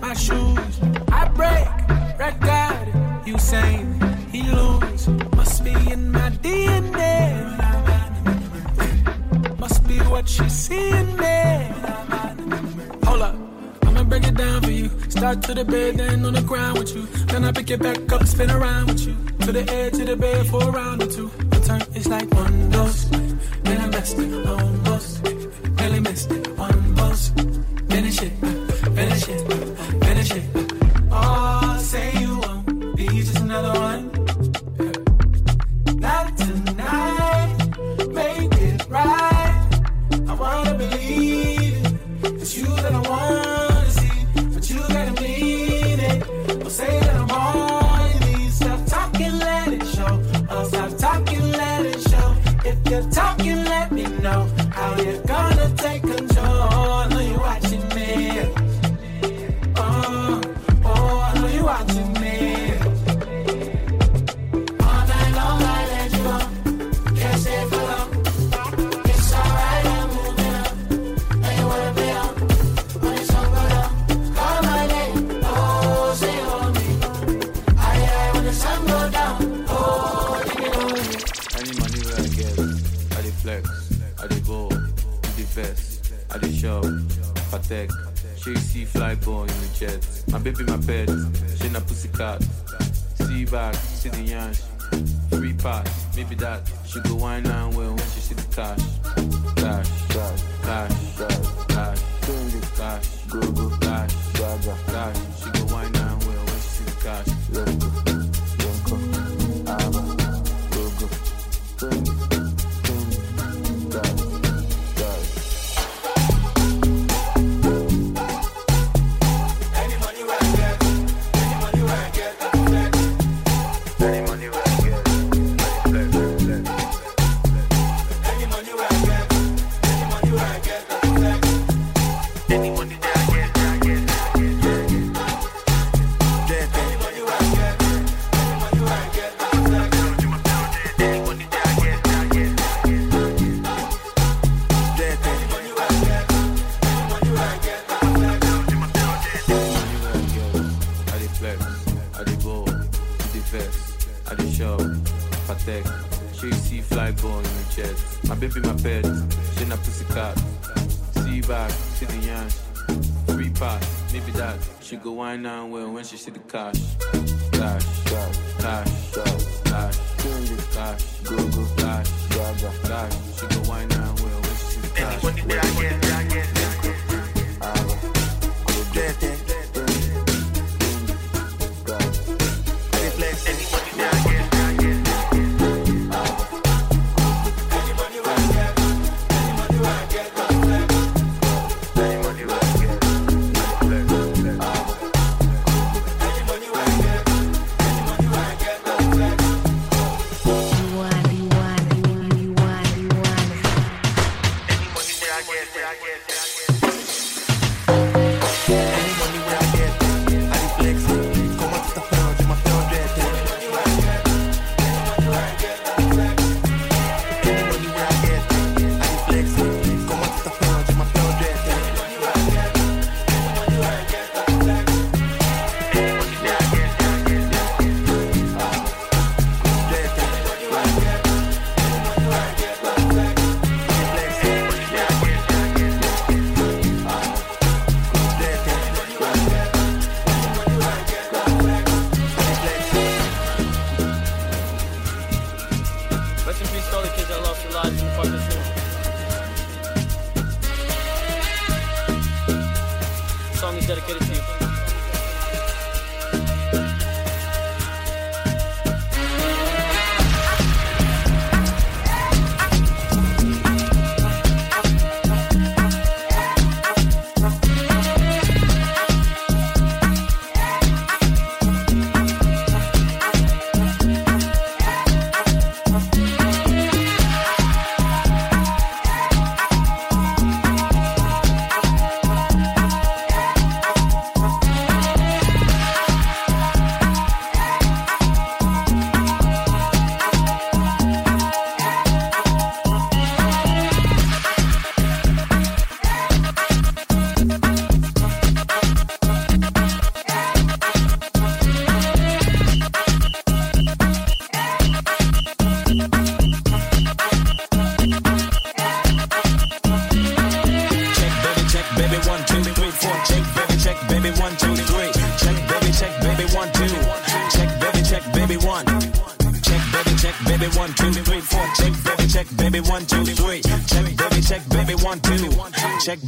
my shoes. I break record. You say he lose? Must be in my DNA. Must be what she seeing me. Hold up. I'ma break it down for you. Start to the bed, then on the ground with you. Then I pick it back up, spin around with you. To the edge of the bed for a round or two. The turn is like one dose. Then I rest it on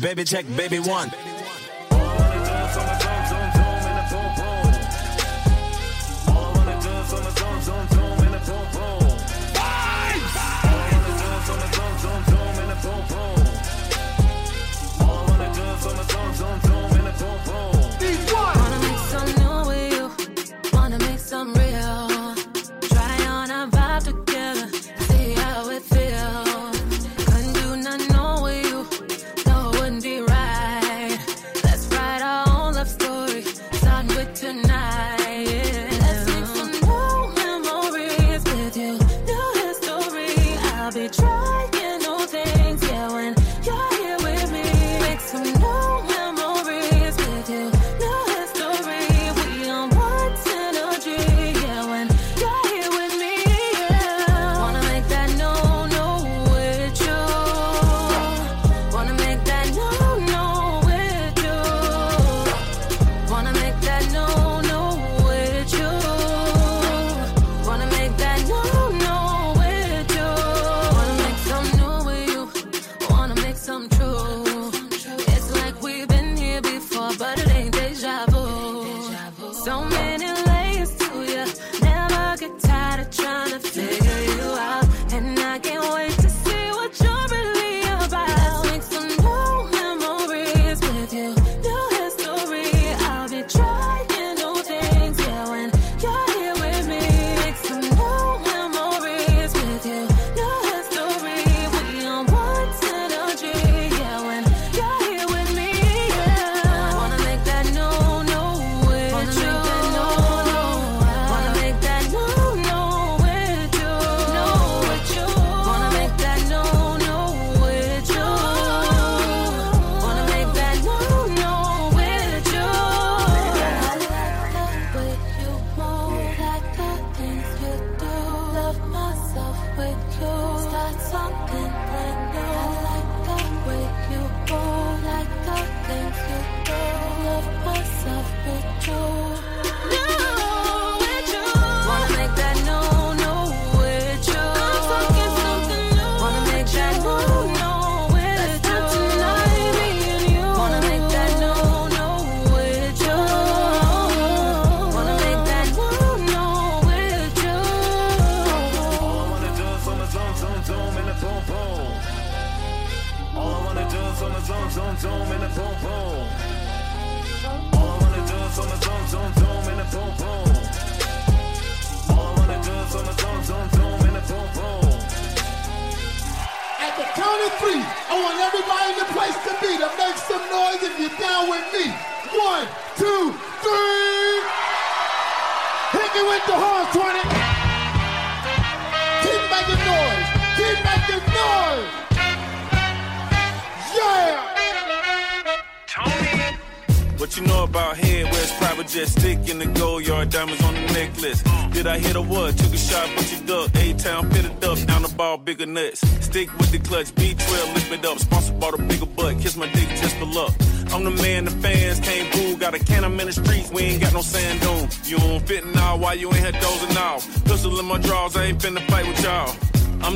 baby, check, baby, one.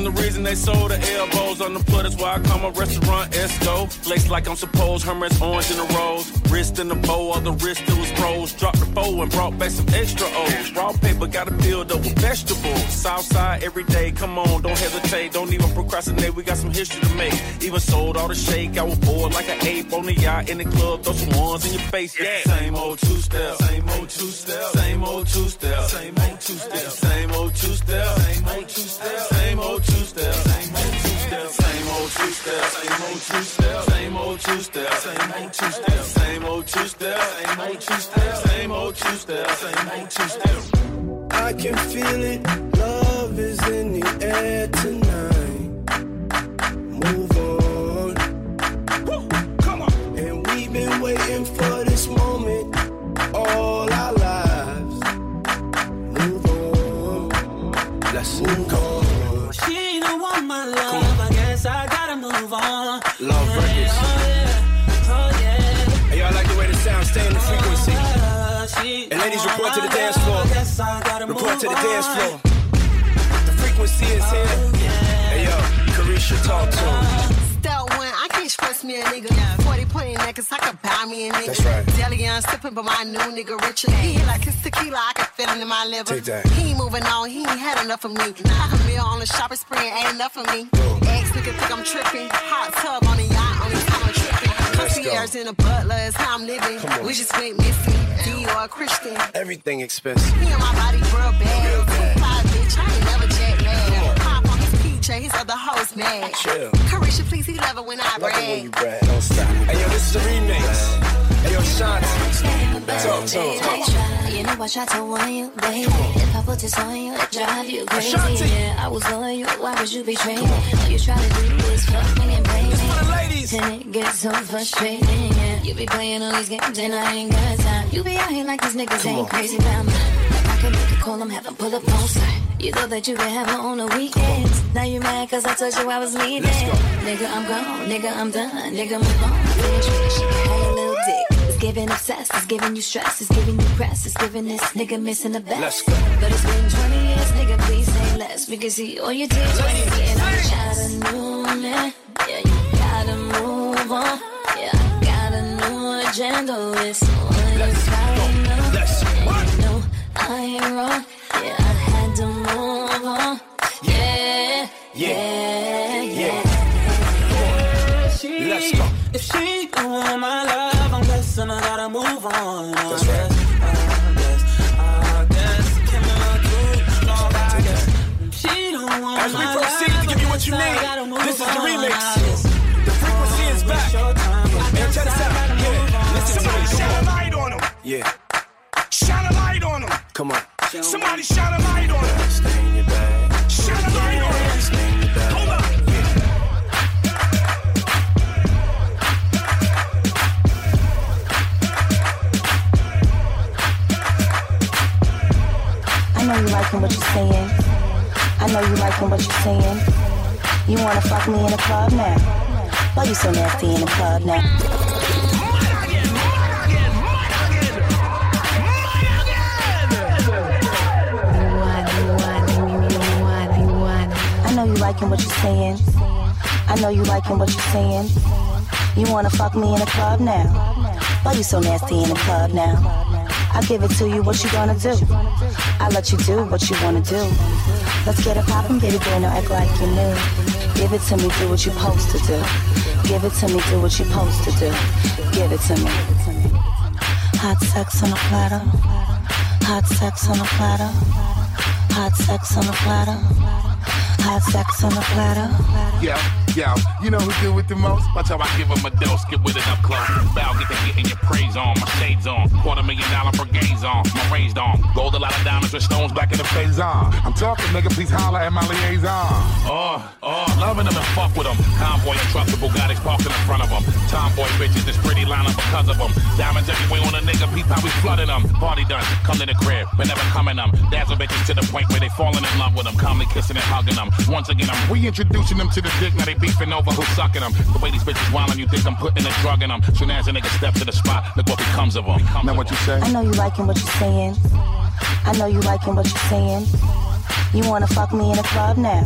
The reason they sold the elbows on the. That's why I call my restaurant Esco. Laced like I'm supposed, Hermes orange in the rose. Wrist in the bow, all the wrist it was rose. Dropped the bow and brought back some extra O's. Raw paper, gotta build up with vegetables. Southside every day, come on, don't hesitate. Don't even procrastinate, we got some history to make. Even sold all the shake, I was bored like an ape on the yacht in the club. Throw some ones in your face, yeah. Same old two step, same old two step, same old two step, same old two step, same old two step, same old two step, same old two step, same old two step, same old two step, same old two step, same old two step, same old two step, same old two step, same old two step, same old two step, same old two step. I can feel it. Love is in the air tonight. Move on. Come on. And we've been waiting for this moment all our lives. Move on. Let's move on. She don't want my love. I guess I gotta move on. Love Yeah, records. oh yeah, oh yeah. Hey, y'all like the way the sound stay in the frequency. And ladies, report to the dance floor. I guess I gotta Report move to the dance floor. The frequency is here. Hey yo, Carisha, talk to him. Step one, I can't express me a nigga. 40 point in I could buy me a nigga. That's right. Deli on sipping, but my new nigga richer. He hit like his tequila, I can feel it in my liver. Take that. He ain't moving on, he ain't had enough of me. Half a meal on the shopping spree ain't enough of me. Ex nigga think I'm tripping. Hot tub on the tripping. Let's go. Concierge in a butler is how I'm living. We just went missing. Dior Christian. Everything expensive. Me and my body real bad. Five bitch, I ain't never jet. Pop on his his other hoes mad. Chill. Carisha, please, he love it when I Love it when you brag. Don't stop. Hey yo, this is the remix. Hey yo, Shanti. Talk to him. You know I shot to want you, baby. If I put this on you, it drive you crazy. Yeah, I was on you. Why would you betray me? All you try to do is fuck me and play me. And it gets so frustrating. Yeah, you be playing all these games and I ain't got time. You be out here like these niggas ain't crazy about me. I can make a call, I'm having pull up on site. You thought that you could have her on the weekends. Now you mad cause I told you I was leaving. Nigga, I'm gone. Nigga, I'm done. Nigga, move on. She can have giving obsessed, it's giving you stress, it's giving you press, it's giving this nigga missing the best. Let's go. But it's been 20 years, nigga, please say less. We can see all your tears when you get on Got new man, yeah, you gotta move on. Yeah, I got a new agenda, it's on your side now. Let's And you know I ain't wrong, yeah, I had to move on. Yeah, yeah, She don't want As we proceed to give you what you I guess I need, this is the remix. The frequency is back. Hey, check this out. Yeah, listen Somebody me. shine a light on him. Yeah, Shine a light on him. come on. Somebody shine a light on him. Know you liking what you're saying. I know you liking what you're saying. You wanna fuck me in the club now? Why you so nasty in the club now? I know you liking what you're saying. I know you liking what you're saying. You wanna fuck me in the club now? Why you so nasty in the club now? I'll give it to you, what you gonna do? I'll let you do what you wanna do. Let's get it poppin', baby girl, no act like you new. Give it to me, do what you're supposed to do. Give it to me, do what you're supposed to do. Give it to me. Hot sex on a platter. Hot sex on a platter. Hot sex on a platter. Hot sex on a platter. Yo, yeah. you know who do it the most? Watch how I give him a dose, get with it up close. Bow, get to getting your praise on, my shades on. Quarter million dollar for brigades on, my raised on. Gold a lot of diamonds with stones black in the face on. I'm talking, nigga, please holler at my liaison. Oh, oh, loving them and fuck with them. Convoy and trucks with Bugattis parked in the front of them. Tomboy bitches, this pretty line up because of them. Diamonds everywhere on a nigga, peep how we flooding them. Party done, come to the crib, but never coming them. Dazzle bitches to the point where they falling in love with them. Calmly kissing and hugging them. Once again, I'm reintroducing them to the dick, now they beefing over who's sucking them. The way these bitches wildin', you think I'm putting a drug in them. Soon as a nigga step to the spot, look what becomes of them. Now what you say? I know you liking what you're saying. I know you liking what you're saying. You wanna fuck me in the club now?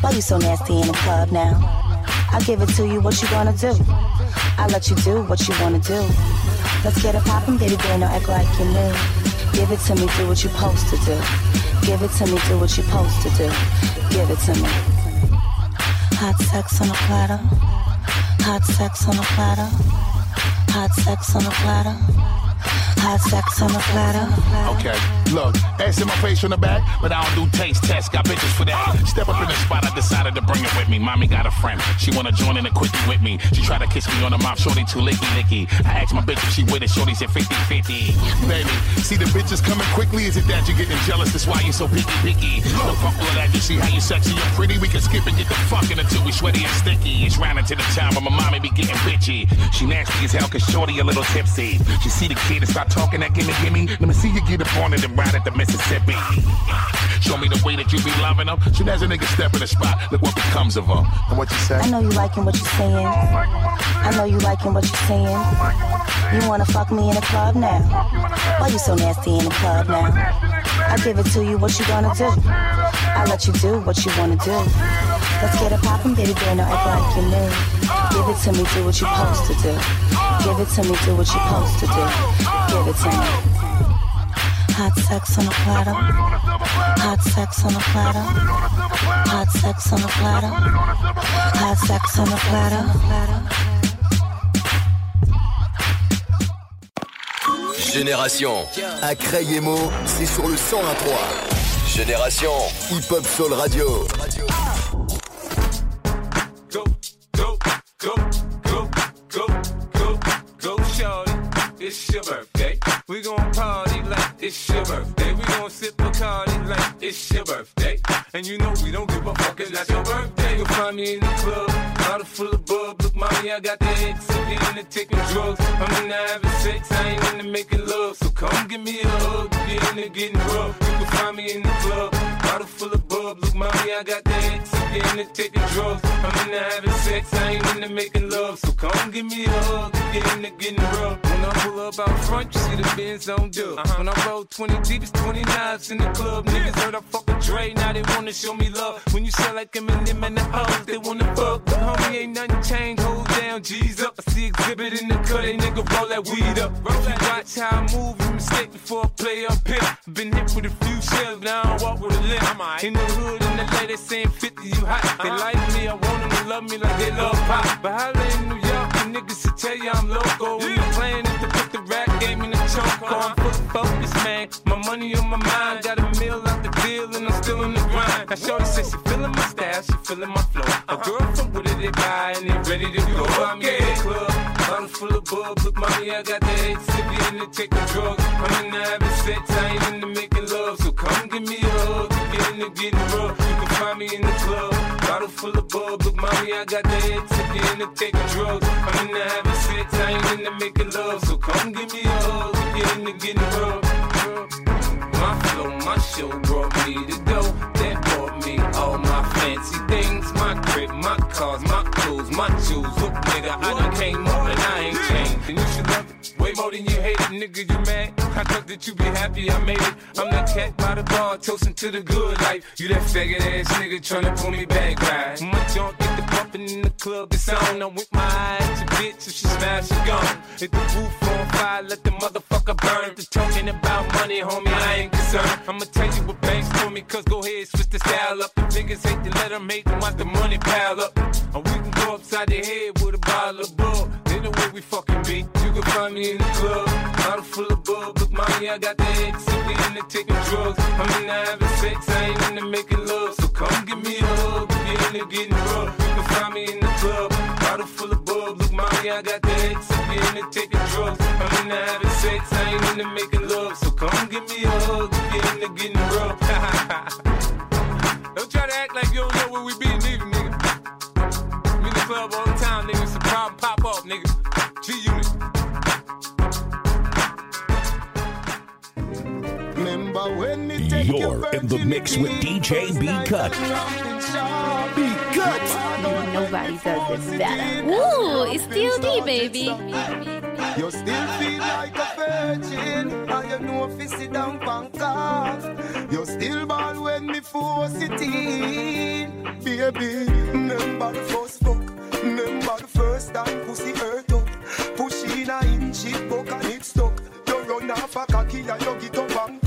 Why you so nasty in the club now? I give it to you, what you gonna do? I let you do what you wanna do. Let's get it poppin', baby girl, no act like you new. Give it to me, do what you're supposed to do. Give it to me, do what you're supposed to do. Give it to me. Hot sex on a platter. Hot sex on a platter. Hot sex on a platter. Hot sex on a platter. Okay, look, ass in my face from the back, but I don't do taste tests. Got bitches for that. Step up in the spot, I decided to bring it with me. Mommy got a friend, she wanna join in a quickie with me. She tried to kiss me on the mouth, shorty too licky licky. I asked my bitch if she with it, shorty said 50 50. Baby, see the bitches coming quickly? Is it that you're getting jealous? That's why you so picky picky. No fuck all that, you see how you sexy and pretty? We can skip and get the fucking until we sweaty and sticky. It's round into the time when my mommy be getting bitchy. She nasty as hell, cause shorty a little tipsy. She see the kid and start talking that gimme gimme. Let me see you get up on it and ride at the Mississippi. Show me the way that you be loving them. Soon as a nigga step in the spot, look what becomes of her. And what you say? I know you liking what you're saying. I know you liking what you're saying. You wanna fuck me in the club now? Why you so nasty in the club now? I give it to you, what you gonna do? I let you do what you wanna do. Let's get it poppin', baby girl, no act like you new. Give it to me, do what you supposed to do. Give it to me, do what you supposed to do. Give it to me. Hot sex on a platter. Hot sex on a platter. Hot sex on a platter. Hot sex on a platter. Génération. À Crayemo, c'est sur le 101.3. Génération. Hip Hop Soul Radio. It's your birthday. We gon' party like it's your birthday. We gon' sip a party like it's your birthday. And you know we don't give a fuck, it's not your birthday. You'll find me in the club, bottle full of bub. Look, mommy, I got the X. I'm into taking drugs. I'm into having sex, I ain't into making love. So come give me a hug, get into getting rough. You can find me in the club, bottle full of bub. Look, mommy, I got the X. I'm into taking drugs. I'm into having sex, I ain't into making love. So come give me a hug, get into getting rough. When I pull up out front, you see the Benz on dub. Uh-huh. When I roll 20 deep, it's 20 knives in the club. Niggas heard I fuck with Dre, now they wanna show me love. When you sell like Eminem and the hoes, they wanna fuck. But homie, ain't nothing changed, hold down, G's up. I see exhibit in the cut, they nigga roll that weed up. If you watch how I move, you mistake before I play up here. Been hit with a few shells, now I walk with a limp. In the hood, in the lady saying 50, you hot. They like me, I want them to love me like they love pop. But holla in New York, the niggas will tell you I'm local. When the plan is to put the rap game in the choke. I'm full focus, man. My money on my mind, got a meal out the deal, and I'm still in the grind. Now, Shorty says she feeling my style, she feeling my flow. A girl from Wooded, they buy, and they ready to go. I'm in the club, bottle full of bub. Look, mommy, I got the head sippy in the taking drugs. I'm in the having sex, I ain't into making love. So come give me a hug, get into getting rough. You can find me in the club, bottle full of bub. Look, mommy, I got the head sippy in the taking drugs. I'm in the having sex, I ain't into making love. So come give me a hug, get the getting rough. My flow, my show brought me to go. That brought me all my fancy things. My crib, my cars, my clothes, my shoes. Look, nigga, I done came up than you hate it, nigga. You mad? I thought that you be happy I made it. I'm that cat by the bar, toasting to the good life. You that faggot ass nigga tryna pull me back, right? My junk get the bumping in the club, it's on. I'm with my eyes, your bitch, if she smash, she gone. Hit the roof on fire, let the motherfucker burn. The talking about money, homie, I ain't concerned. I'ma tell you what banks for me, cause go ahead, switch the style up. The niggas hate to let them hate them, watch the money pile up. Or we can go upside the head with we fucking beat. you can find me in the club. Bottle full of bub, look, mommy, I got the head sippy in the taking drugs. I'm in the having sex, I ain't into making love. So come give me a hug, get into getting rough. You can find me in the club. Bottle full of bub, look, mommy, I got the head sippy in the taking drugs. I'm in the having sex, I ain't into making love. So come give me a hug, get into getting rough. You're in the mix with DJ B Cut. B Cut. Nobody does it better. Ooh, it's still D, baby. You still feel like a virgin, and you know if you sit down and cough. You still ball when me force it in, baby. Remember the first fuck, remember the first time pussy hurt up. Push in a inch, it buck and it stuck. You run off a cocky and you get up and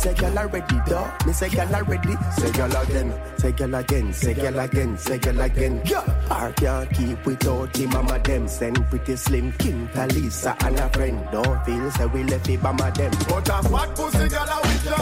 say gal already though, me say gal already. Say gal again, say gal again, say gal again, say gal again. Yeah, I can't keep without the mama them. Send pretty slim Kim, Talisa and a friend. Don't feel say we left it by my them. But a fat pussy gal a with ya.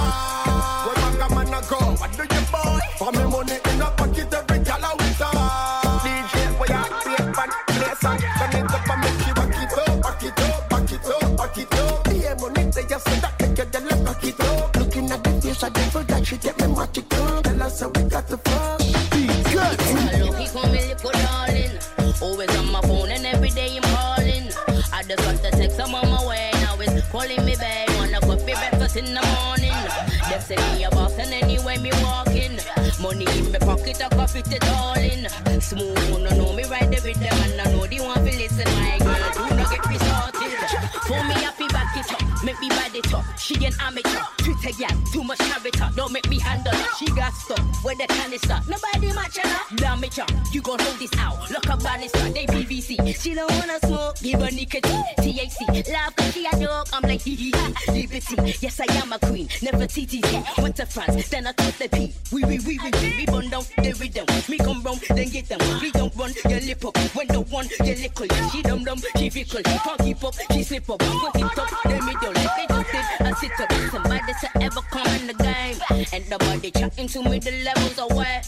Banister, they PVC. She don't wanna smoke, give her nicotine. THC, love cause she a dog. I'm like hee hee. Liberty, yes I am a queen. Never TTT. Went to France, then I took the P. We we we we we. We burn down the rhythm. Me come round, then get them. We don't run your lip up. When the one your lickle. She dum dum, she fickle. Can't keep up, she slip up. Put it up, the middle. Like they just did. I sit up. Somebody to ever come in the game. And the body chatting to me, the levels away.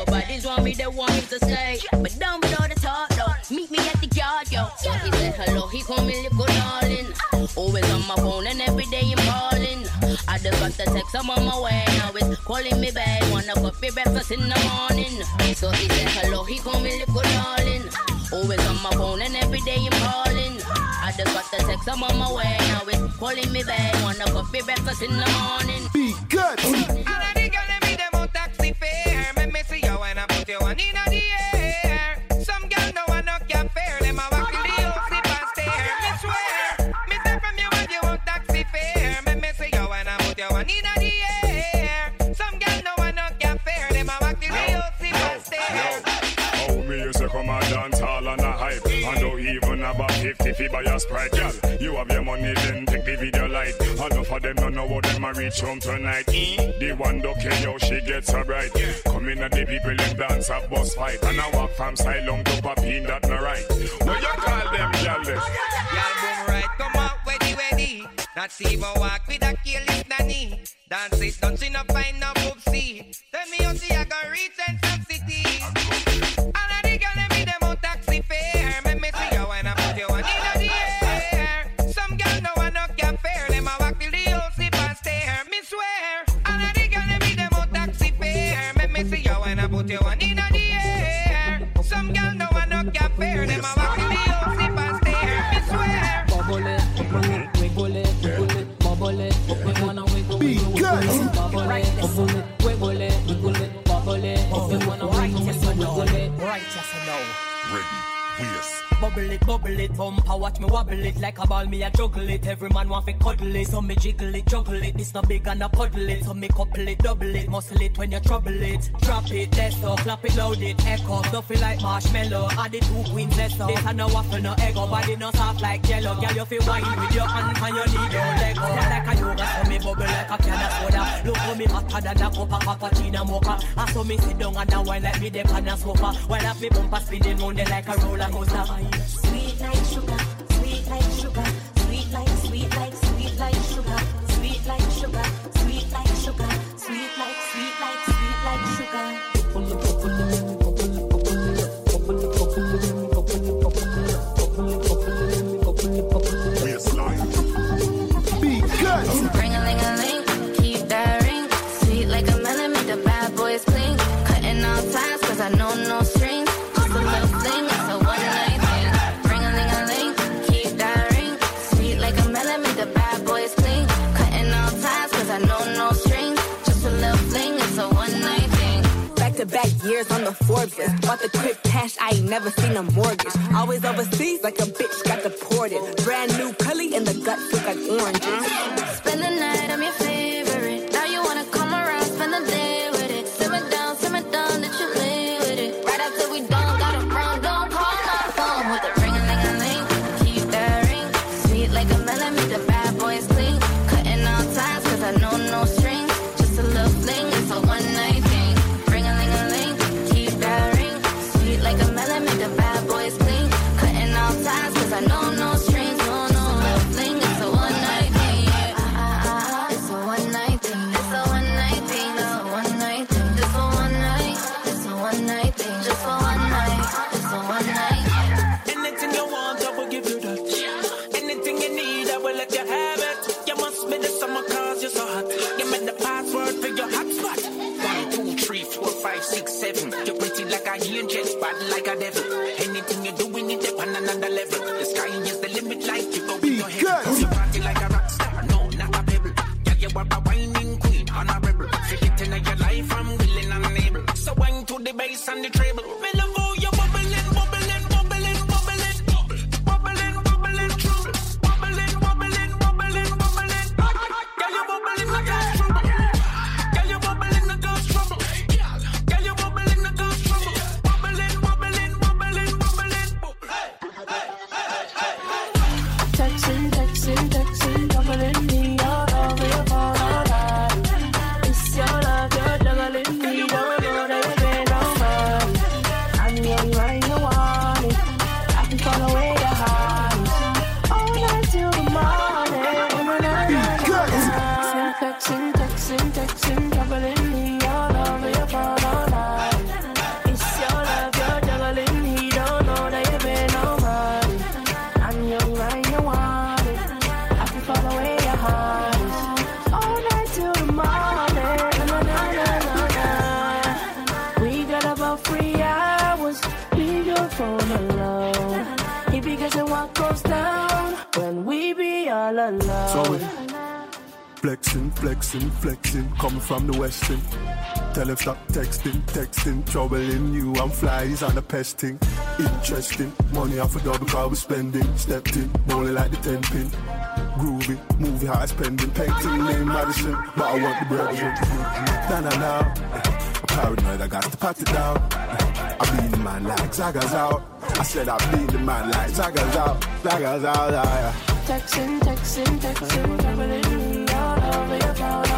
Couple bodies want me, they want me to stay. Yard, yo. So he said hello, he call me little darling. Always on my phone and every day I'm calling. I just got the text, I'm on my way. Now it's calling me back. Wanna for breakfast in the morning. So he said hello, he call me little darling. Always on my phone and every day I'm calling. I just got the text, I'm on my way. Now it's calling me back. Wanna for breakfast in the morning. Be good. Fi buy a Sprite, girl. You have your money, then take the video light. Enough of them don't know how them a reach home tonight. Eh? The one don't care how she gets so bright. Come in and the people them dance a boss fight. And I walk from Silong to Papine, that no right. What you call them, girl? them? Y'all boom right, come out, ready, ready. Not even walk with a careless nanny. Dance it, don't see no find no boobsy. Tell me how see I can reach and We are Bubble it, bubble it, bumper, watch me wobble it Like a ball, me a juggle it, every man want fi cuddle it So me jiggle it, juggle it, this no big and a puddle it So me couple it, double it, muscle it when you trouble it. Drop it, that's all, clap it, load it, echo Duffy like marshmallow, add the two queens, that's all This a no waffle, no egg, body no soft like jello. Girl, you fi wine with your hands and you need your leg up. Like a yoga, so me bubble like a can of soda. Look how me hotter than a cup of cappuccino mocha. I saw me sit down and a wine like me, they pan a sofa. While I me bumper spinning round it like a roller coaster. Sweet like sugar, sweet like, sweet like, sweet like sugar, sweet like sugar. to back years on the Forbes list. Bought the crib cash, I ain't never seen a mortgage. Always overseas like a bitch got deported. Brand new curly in the gut, look like oranges. Spend the night, I'm your favorite. from the Westin. Tell him stop texting, texting, troubling you. I'm flies on a pesting. Interesting, money off a double car we spending. Stepped in, bowling like the ten pin. Groovy, movie high spending. Painting name Madison, but I want the bread. Na na na. Paranoid, I got to pat it down. I been the man like Zaga's out. I said I been the man like Zaga's out. Zaga's out, yeah. Texting, texting, texting, troubling me all over your.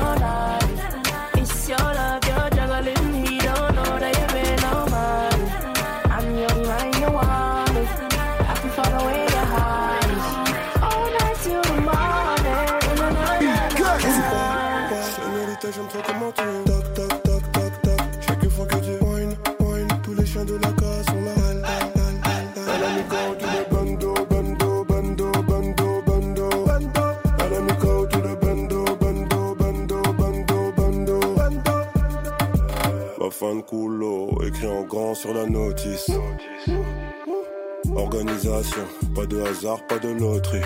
Pas de hasard, pas de loterie.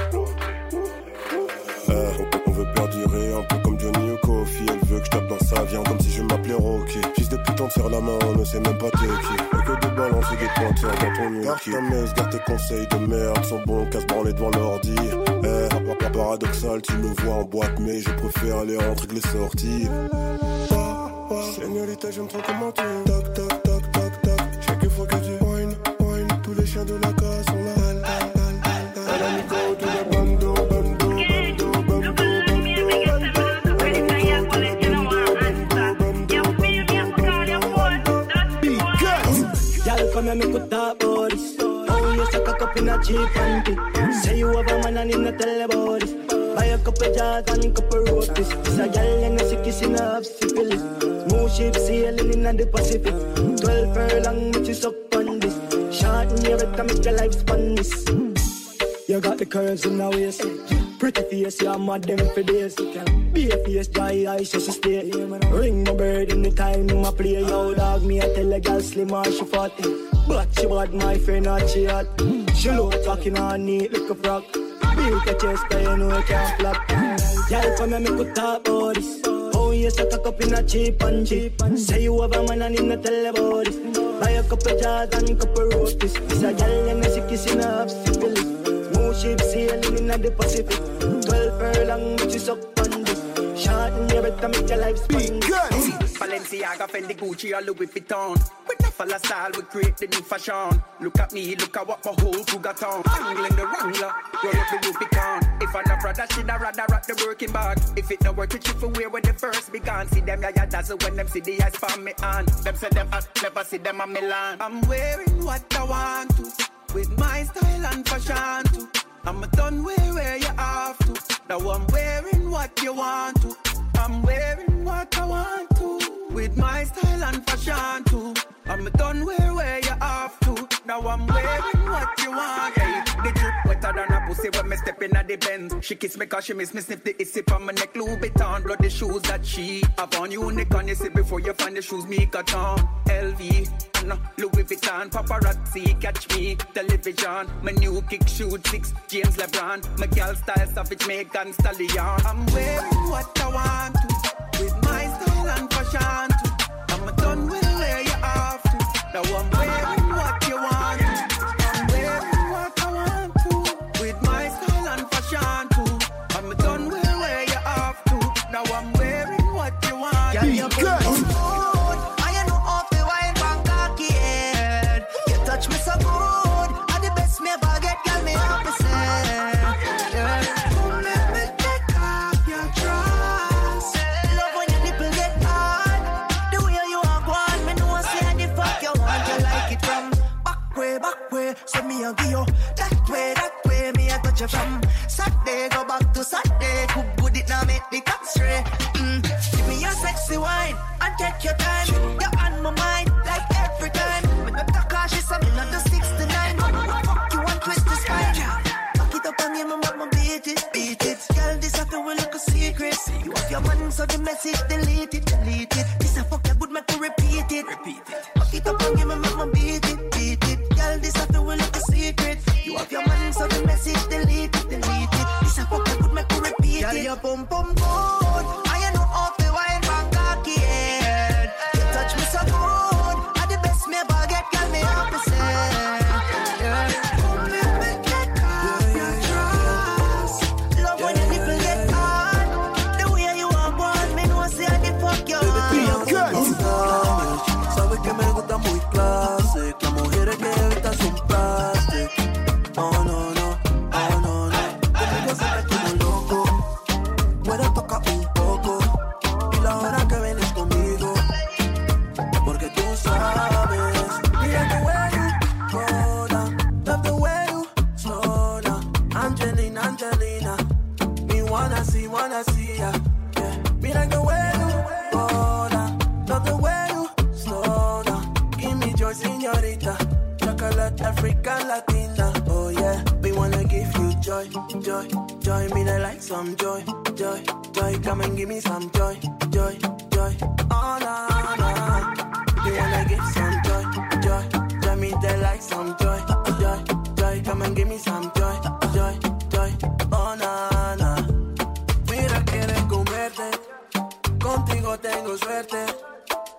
Eh, on, veut perdurer un peu comme Johnny ou Kofi. Elle veut que je tape dans sa viande comme si je m'appelais Rocky. Fils de pute, on serre la main, on ne sait même pas t'es qui. Y'a que des balances et des pointeurs dans ton nez. Garde ta messe, garde tes conseils de merde. Sont bons, casse branler devant l'ordi. Eh, par- paradoxal, tu me vois en boîte, mais je préfère aller rentrer que les sorties. Señorita, j'aime trop comment tu Come and talk about this. Oh, you suck a cup in a cheap panty. Say you have a man and him not tell about this. Buy a couple jars and a couple rotis. It's a gal and a sick in a half syphilis. Smooth ship sailing in the Pacific. Twelve furlong, which is up on this. Short in your head, make your life span this. You got the curves in the waist. Pretty face, you're mad them for days. Be a face, dry eyes, so she stay. Ring my bird in the time my play. Yo, dog, me, I tell a girl slim or she fat. But she bad, my friend, not she hot. She look talking on neat like a frog. Build a chest, but you know you can't flop. Y'all come and make we talk about this. Oh, you suck a cup in a cheap and cheap. Say you have a man and him not tell about this. Buy a couple jars and a couple rotis. It's a gal and a sick in a half syphilis. Smooth ship sailing in the Pacific. Twelve furlong, which is up on this. Short in your better make your life span. Balenciaga, Fendi, Gucci, or Louis Vuitton. Fella style, we create the new fashion. Look at me, look at what my whole crew got on. Angling the Wrangler, roll up the Rubicon. If I not brother, she'd rather rock the working bag. If it not work, it should for wear when the first began. See them, yeah, yeah, dazzle when them see the eyes from me on. Them say them hot, never see them on Milan. I'm wearing what I want to, with my style and fashion too. I'm done wear where you have to. Now I'm wearing what you want to. I'm wearing what I want to. With my style and fashion too. I'm done wear where you have to. Now I'm wearing what you want. Hey, the pussy when me step in at the Benz. She kiss me cause she miss me sniff the issy from my neck. Louis Vuitton, bloody shoes that she have on. Unique on you see before you find the shoes me got on. LV, no, uh, Louis Vuitton, paparazzi catch me. Television, my new kick shoot six. James LeBron, my girl style savage Megan Stallion. I'm wearing what I want to. With my style and fashion too. I'm done with where you to. Now I'm wearing me a give you that way, that way. Me a touch you from Saturday go back to Saturday. Cook good it now make the cat stray. Mm. Give me your sexy wine and take your time. You're on my mind like every time. With my talk cautious, I'm in the to nine. Fuck you and twist the spine. Back it up on me, my mama beat it, beat it. Girl, this after will look a secret. You have your man, so the message delete it, delete it. This a fuck you good, make you repeat it, repeat it. Back it up on me, my mama beat it, beat so the message delete it, delete it. This a fuck you good, make you repeat it. Girl, your pum pum good. Joy, joy, joy. Me they like some joy, joy, joy. Come and give me some joy, joy, joy. Oh na na. We wanna give some joy, joy, joy. Me they like some joy, joy, joy. me some joy, joy, joy. Oh, na, na. Mira, quieres comerte. Contigo tengo suerte.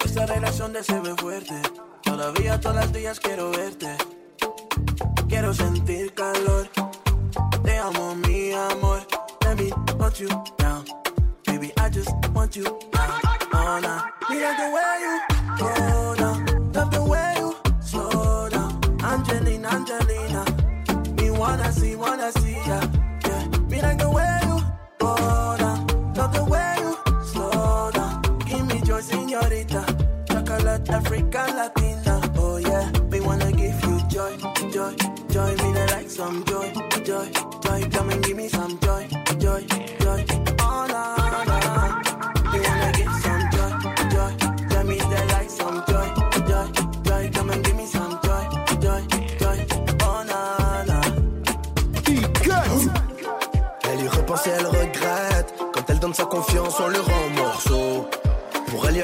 Esta relación de se ve fuerte. Todavía todas las días quiero verte. Quiero sentir calor. Te amo, mi amor. Let me want you down. Baby, I just want you now. Oh, nah. Mira the way you go down. Love the way you slow down. Angelina, Angelina. Me wanna see, wanna see ya. Yeah. Mira the way you go down. Love the way you slow down. Give me joy, señorita. Chocolate, African, Latina. Oh yeah. We wanna give you joy, joy, joy. Me like some joy, joy,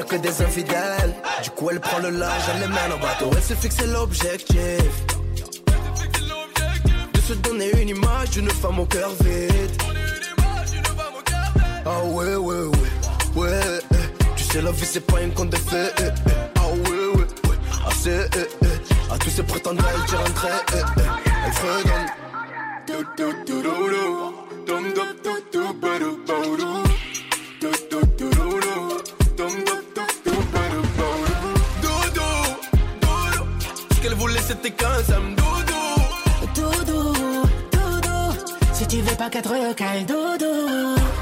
Que des infidèles. Du coup, elle prend le large, elle les mène en bateau. Elle s'est fixé l'objectif de se donner une image d'une femme au cœur vide. Ah ouais, ouais, ouais, ouais. eh. Tu sais, la vie, c'est pas une conte de fées. eh, eh. Ah ouais, ouais, ouais. Ah, eh, eh. À tous ces prétendants, elle tire un trait. eh, eh. Qu'elle voulait, c'était qu'un sam dodo. Doudou, doudou, si tu veux pas qu'être local, doudou.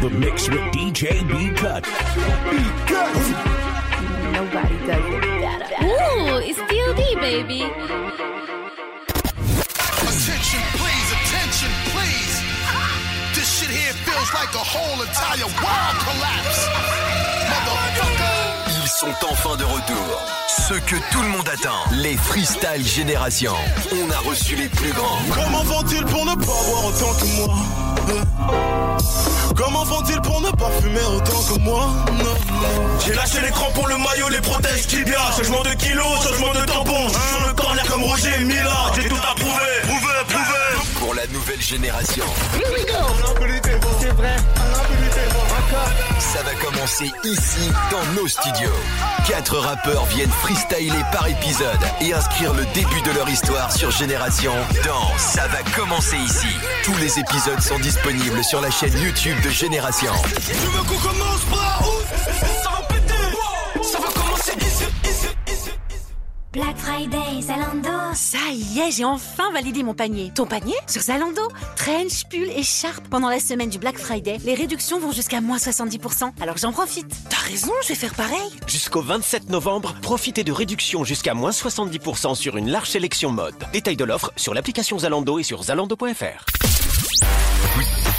The mix with DJ B Cut. Nobody does it better. Ooh, it's DLD, baby. Attention, please, attention, please. This shit here feels like a whole entire world collapse. Motherfucker. Ils sont enfin de retour. Ceux que tout le monde attend. Les Freestyle Génération. On a reçu les plus grands. Comment font-ils pour ne pas boire autant que moi? Comment font-ils pour ne pas fumer autant que moi? J'ai lâché l'écran pour le maillot, les protèges tibia Changement de kilos, changement de tampon. Je suis sur le corner comme Roger Mila J'ai tout approuvé, prouvé, prouvé Pour la nouvelle génération. C'est vrai Ça va commencer ici, dans nos studios. Quatre rappeurs viennent freestyler par épisode et inscrire le début de leur histoire sur Génération dans Ça va commencer ici. Tous les épisodes sont disponibles sur la chaîne YouTube de Génération. Tu veux qu'on commence par où Black Friday, Zalando. Ça y est, j'ai enfin validé mon panier. Ton panier Sur Zalando. Trench, pull, écharpe. Pendant la semaine du Black Friday, les réductions vont jusqu'à moins 70%. Alors j'en profite. T'as raison, je vais faire pareil. Jusqu'au 27 novembre, profitez de réductions jusqu'à moins 70% sur une large sélection mode. Détail de l'offre sur l'application Zalando et sur zalando.fr.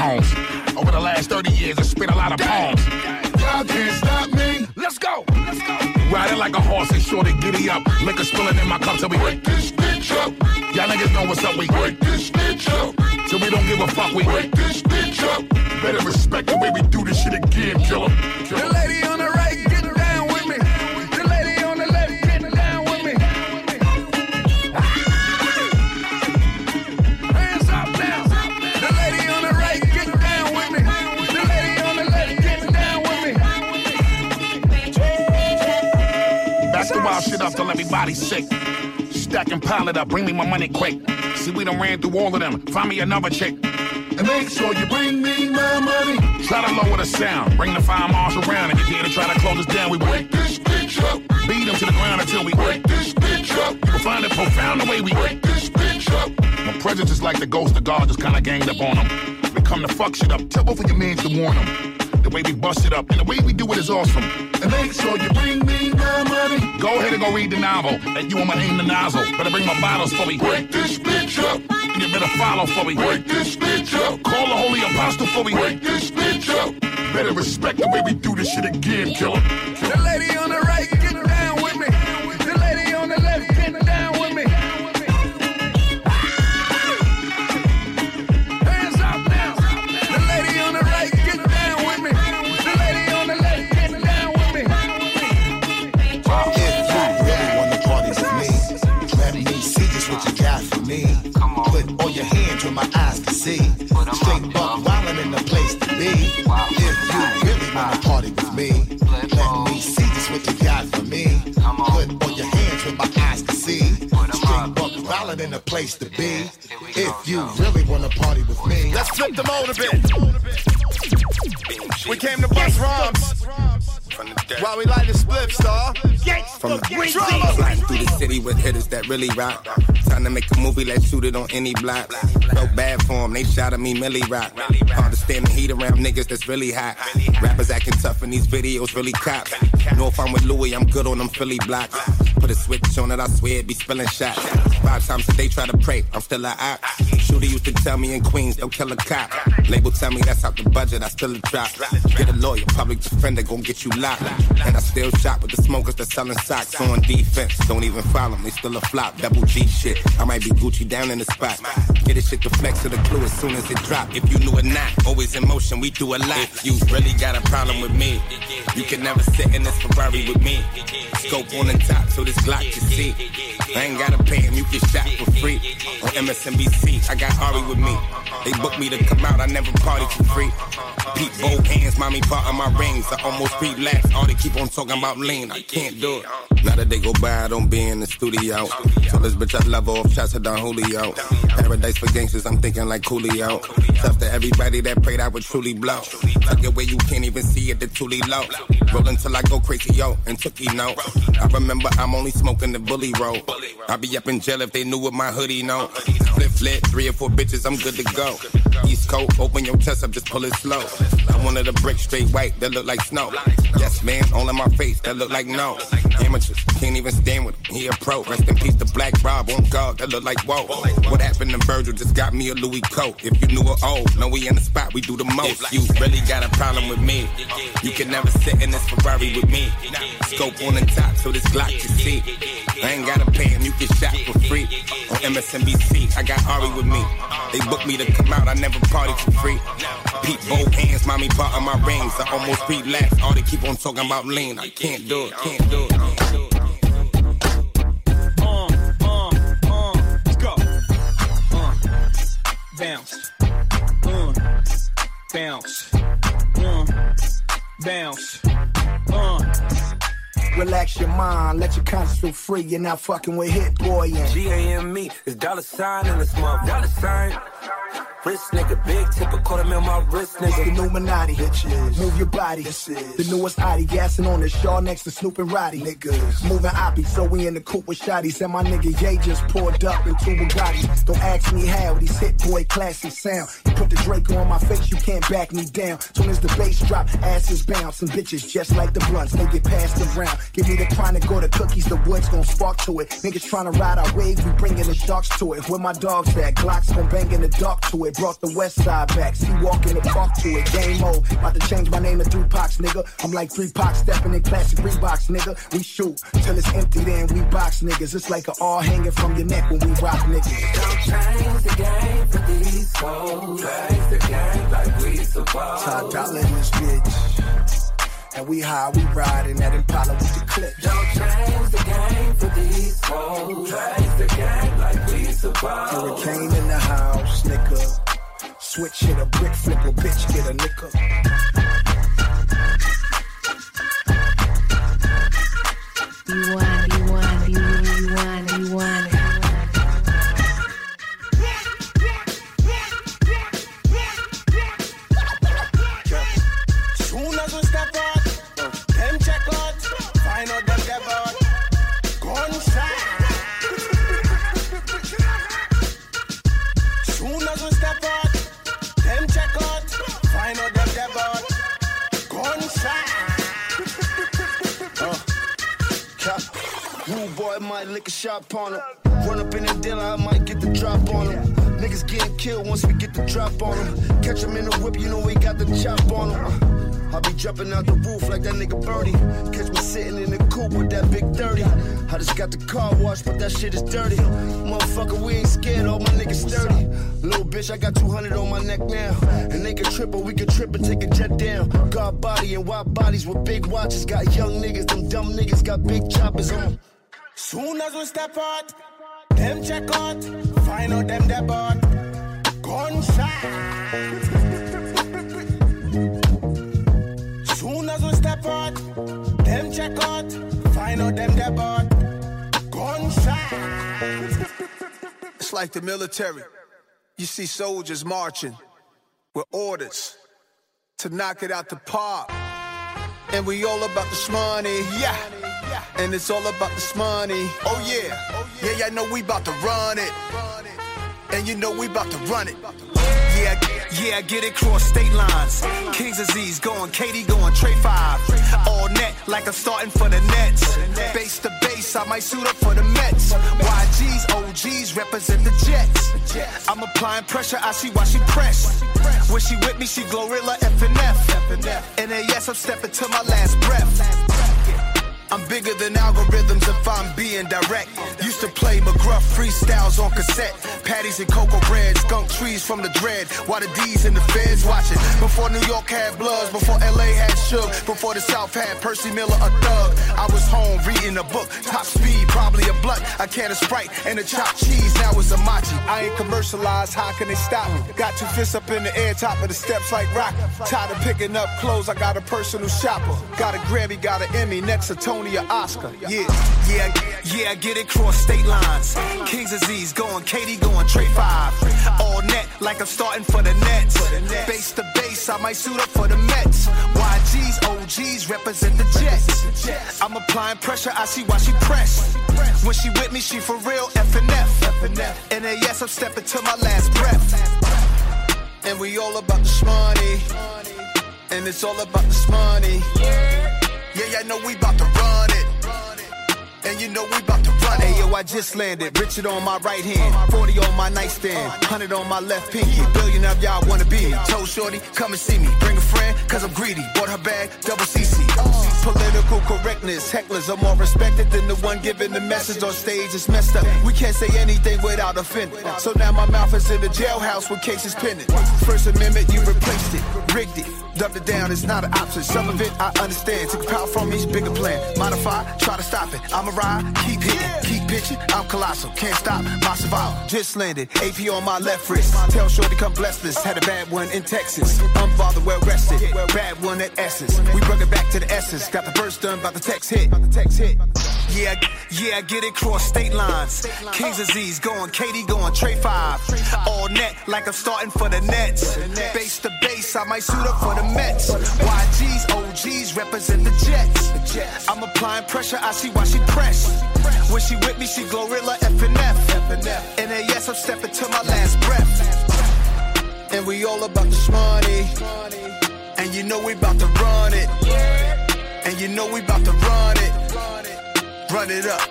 Homes. Over the last 30 years, I spent a lot of pounds. Y'all can't stop me. Let's go. Let's go. Riding like a horse and sure to giddy up. Liquor spilling in my cup till we break this bitch up. Y'all niggas know what's up. We break this bitch up. So we don't give a fuck. We break this bitch up. Better respect the way we do this shit again, killer. The lady on the right, Shit up till everybody's sick. Stack and pile it up, bring me my money quick. See, we done ran through all of them. Find me another chick. And make sure you bring me my money. Try to lower the sound. Bring the fire marshal around. If you here to try to close us down, we break this bitch up. Beat them to the ground until we break this bitch up. You will find it profound the way we break this bitch up. My presence is like the ghost of God just kinda ganged up on them. We come to fuck shit up. Tell both of your mans to warn them. The way we bust it up and the way we do it is awesome. And make sure you bring me the money. Go ahead and go read the novel. And you want my aim the nozzle. Better bring my bottles for me. Break this bitch up. You better follow for me. Break this bitch up. Call the holy apostle for me. Break this bitch up. Better respect the way we do this shit again, killer. The lady on the right, buck wildin' in the place to be. If you really wanna party with me, Let's flip the mode a bit. We came to bust rhymes. While we light the split star. From the Drama. Sliding through the city with hitters that really rock. Time to make a movie, let's shoot it on any block. Felt bad for 'em, they shot at me, Millie Rock. Hard to stand the heat around niggas that's really hot. Rappers acting tough in these videos, really cop. Know if I'm with Louis, I'm good on them Philly blocks. Put a switch on it, I swear it be spilling shots. Five times a day try to pray, I'm still a op. Shooter used to tell me in Queens, they'll kill a cop. Label tell me that's out the budget, I still a drop. Get a lawyer, public defender, gon' get you locked. And I still shop with the smokers that's selling socks on defense. Don't even follow me, still a flop. Double G shit, I might be Gucci down in the spot. Get this shit to flex to the clue as soon as it drop. If you knew it not, always in motion, we do a lot. If you really got a problem with me, you can never sit in this Ferrari with me. Scope on the top so this Glock can see. I ain't gotta pay him, you can shot for free. On MSNBC, I got Ari with me. They booked me to come out, I never party for free. Pete both hands, mommy part of my rings. I almost relapsed. All they keep on talking about lean, I can't do it. Now that they go by, I don't be in the studio. Tell this bitch I love off shots of Don Julio. Paradise for gangsters, I'm thinking like Coolio. Tough to everybody that prayed I would truly blow. Tuck it where you can't even see it, the truly low. Roll until I go crazy, yo, and took you know. I remember I'm only smoking the bully roll. I be up in jail if they knew what my hoodie know. Flip flip, three or four bitches, I'm good to go. East Coast, open your chest up, just pull it slow. I wanted a brick straight white that look like snow. Yes, man, all in my face that look like no. Amateurs can't even stand with him. He a pro. Rest in peace to Black Rob on guard that look like whoa. What happened to Virgil just got me a Louis coat. If you knew it old, know we in the spot, we do the most. You really got a problem with me. You can never sit in this Ferrari with me. Scope on the top so this Glock can see. I ain't gotta pay him, you can shot for free. On MSNBC, I got Ari with me. They booked me to come out, I never party for free. Pete both hands, mommy part of my rings. I almost relapsed. All they keep on talking about lean. I can't do it, can't do it. Can't do it. Let's go. Bounce. Uh, bounce. Uh, bounce. Uh. Relax your mind, let your conscience feel free. You're not fucking with Hit Boy G-A-M-E is dollar sign in this mother. Dollar sign. Wrist nigga, big tipper, quarter mil my wrist It's the nigga. Illuminati. Bitches. Move your body. This is the newest Audi. Gassing on the Shaw next to Snoop and Roddy. Niggas. Moving Oppie, so we in the coupe with shotties. And my nigga Ye just pulled up in two Bugattis. Don't ask me how, these hit boy classy sound. You put the Draco on my face, you can't back me down. Soon as the bass drop, asses bounce. And bitches just like the blunts, they get passed around. Give me the chronic or the cookies, the woods gon' spark to it. Niggas tryna ride our wave, we bringing the sharks to it. Where my dogs at? Glocks gon' bang in the dark to it. Brought the west side back, see walk in the park to it. Game mode, about to change my name to Three Pox, nigga. I'm like Three Pox stepping in classic Reeboks, nigga. We shoot till it's empty, then we box niggas. It's like a all hanging from your neck when we rock niggas. Don't Change the game for these hoes. Change the game like we supposed. Top dollar in this bitch. And we high, we riding that Impala with the clip. Don't change the game for these hoes. Change the game like we supposed. Hurricane in the house, nigga. Switch hit a brick flip or bitch get a nigga. You I might lick a shot on him. Run up in the dealer, I might get the drop on him. Niggas getting killed once we get the drop on him. Catch him in the whip, you know we got the chop on him. I be jumping out the roof like that nigga Birdie. Catch me sitting in the coupe with that big 30. I just got the car washed, but that shit is dirty. Motherfucker, we ain't scared, all my niggas sturdy. Little bitch, I got 200 on my neck now. And they can trip, or we can trip and take a jet down. God body and wide bodies with big watches. Got young niggas, them dumb niggas got big choppers on. Soon as we step out, them check out, find out them bought gunshot. Soon as we step out, them check out, find out them bought gunshot. It's like the military. You see soldiers marching with orders to knock it out the park. And we all about this money, yeah. And it's all about this money. Oh yeah, yeah, yeah. I know we about to run it, and you know we about to run it. Yeah, yeah, I get it cross state lines. Kings Aziz going, Katie going, Trey Five. All net like I'm starting for the Nets. Base to base, I might suit up for the Mets. YGs, OGs represent the Jets. I'm applying pressure, I see why she pressed. When she with me, she Glorilla F and yes, I'm stepping to my last breath. I'm bigger than algorithms if I'm being direct. Used to play McGruff freestyles on cassette. Patties and cocoa bread, skunk trees from the dread. While the D's and the feds watching. Before New York had Bloods, before LA had Suge, before the South had Percy Miller, a thug. I was home reading a book, top speed, probably a blunt, a can of Sprite, and a chopped cheese. Now it's a machi. I ain't commercialized, how can they stop me? Got two fists up in the air, top of the steps like rock. Tired of picking up clothes, I got a personal shopper. Got a Grammy, got an Emmy, next to Tony or Oscar. Yeah, yeah, yeah, get it cross state lines. Kings Aziz going, Katie going, Trey Five. All net like I'm starting for the Nets. Base to base, I might suit up for the Mets. YGs, OGs represent the Jets. I'm applying pressure, I see why she pressed. When she with me, she for real F and. And yes, I'm stepping to my last breath. And we all about this money. And it's all about this money. Yeah, yeah, I know we about to run. And you know we about to run it. Yo, I just landed. Richard on my right hand, 40 on my nightstand, 100 on my left pinky. Billion of y'all wanna be me. Told Shorty, come and see me. Bring a friend, cause I'm greedy. Bought her bag, double CC. Political correctness. Hecklers are more respected than the one giving the message on stage. It's messed up. We can't say anything without offending. So now my mouth is in the jailhouse with cases pending. First Amendment, you replaced it, rigged it, dubbed it down. It's not an option. Some of it I understand. Took power from each bigger plan. Modify, try to stop it. I'm keep hitting, keep pitching. I'm colossal, can't stop my survival. Just landed, AP on my left wrist. Tell Shorty come bless this. Had a bad one in Texas. Unbothered, well rested. Bad one at Essence. We brought it back to the essence. Got the burst done by the text hit. Yeah, yeah, I get it cross state lines. Kings Aziz going, Katie going, Trey Five. All net like I'm starting for the Nets. Base to base, I might suit up for the Mets. YGs, OGs represent the Jets. I'm applying pressure, I see why she pressed. When she with me, she Glorilla F and F. And then yes, I'm stepping to my last breath. And we all about this money. And you know we about to run it. And you know we about to run it. Run it up.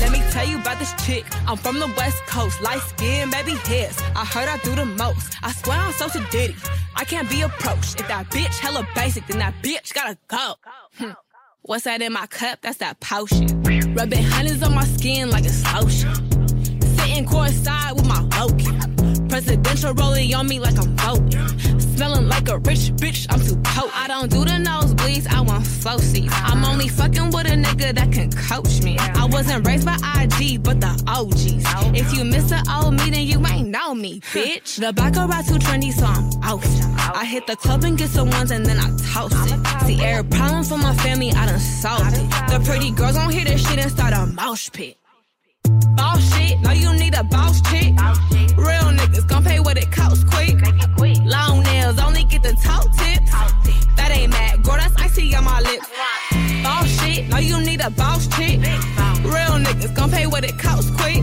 Let me tell you about this chick. I'm from the West Coast, light skin, baby hairs. I heard I do the most. I swear I'm so Diddy. I can't be approached. If that bitch hella basic, then that bitch gotta go. Hmm. What's that in my cup? That's that potion. Rubbing honey's on my skin like a lotion. Sitting courtside with my Loki. Presidential rolling on me like I'm voting. Smelling like a rich bitch, I'm too potent. I don't do the nosebleeds, I want flow seats. I'm only fucking with a nigga that can coach me. I wasn't raised by IG, but the OGs. If you miss the old me, then you ain't know me, bitch. The of too trendy, so I'm out. I hit the club and get some ones and then I toast it. See, every problem for my family, I done solved it. The pretty girls gon' hear this shit and start a mosh pit. Boss shit, no you need a boss chick. Real niggas gon' pay what it costs quick. Long nails only get the top tips. That ain't mad, girl, that's icy on my lips. Boss shit, no you need a boss chick. Real niggas gon' pay what it costs quick.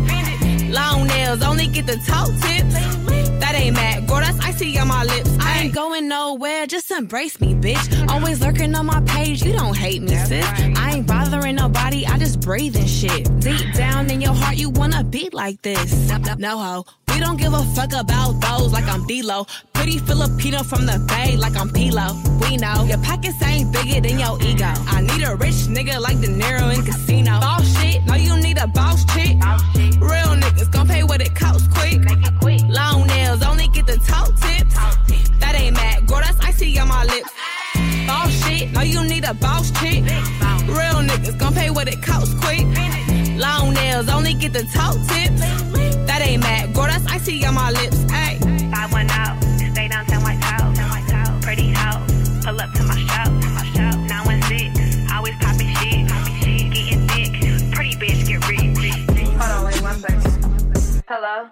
Long nails only get the top tips. That ain't mad, girl, that's icy on my lips. I ain't going nowhere, just embrace me, bitch. Always lurking on my page, you don't hate me, sis. I ain't bothering nobody, I just breathe and shit. Deep down in your heart, you wanna be like this. No ho. We don't give a fuck about those like I'm D-Lo. Pretty Filipino from the Bay like I'm Pilo. We know your pockets ain't bigger than your ego. I need a rich nigga like De Niro in Casino. Boss shit, no you need a boss chick. Real niggas gon' pay what it costs quick. Long nails only get the top tips. That ain't mad, girl, that's icy on my lips. Ay. Boss shit, know you need a boss chick. Real niggas gon' pay what it costs quick. Long nails only get the top tips. That ain't mad, girl, that's icy on my lips. Ay. Hello.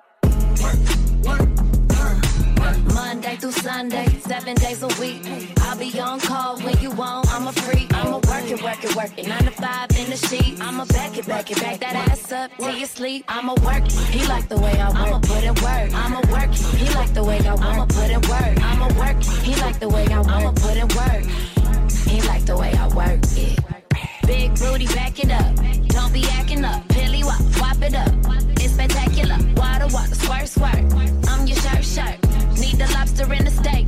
Monday through Sunday, seven days a week. I'll be on call when you want. I'm a freak. I'ma work it, work it, work it. Nine to five in the sheet. I'ma back it, back it, back that ass up till you sleep. I'ma work. He like the way I work. I'ma put in work. I'ma work. He like the way I work. I'ma put in work. I'ma work. He like the way I work. I'ma put in work. He like the way I work it. Big booty, back it up. Don't be acting up. Pilly wop, wop it up. It's spectacular. Water, water, squirt, squirt. I'm your shirt, shirt. Need the lobster in the steak.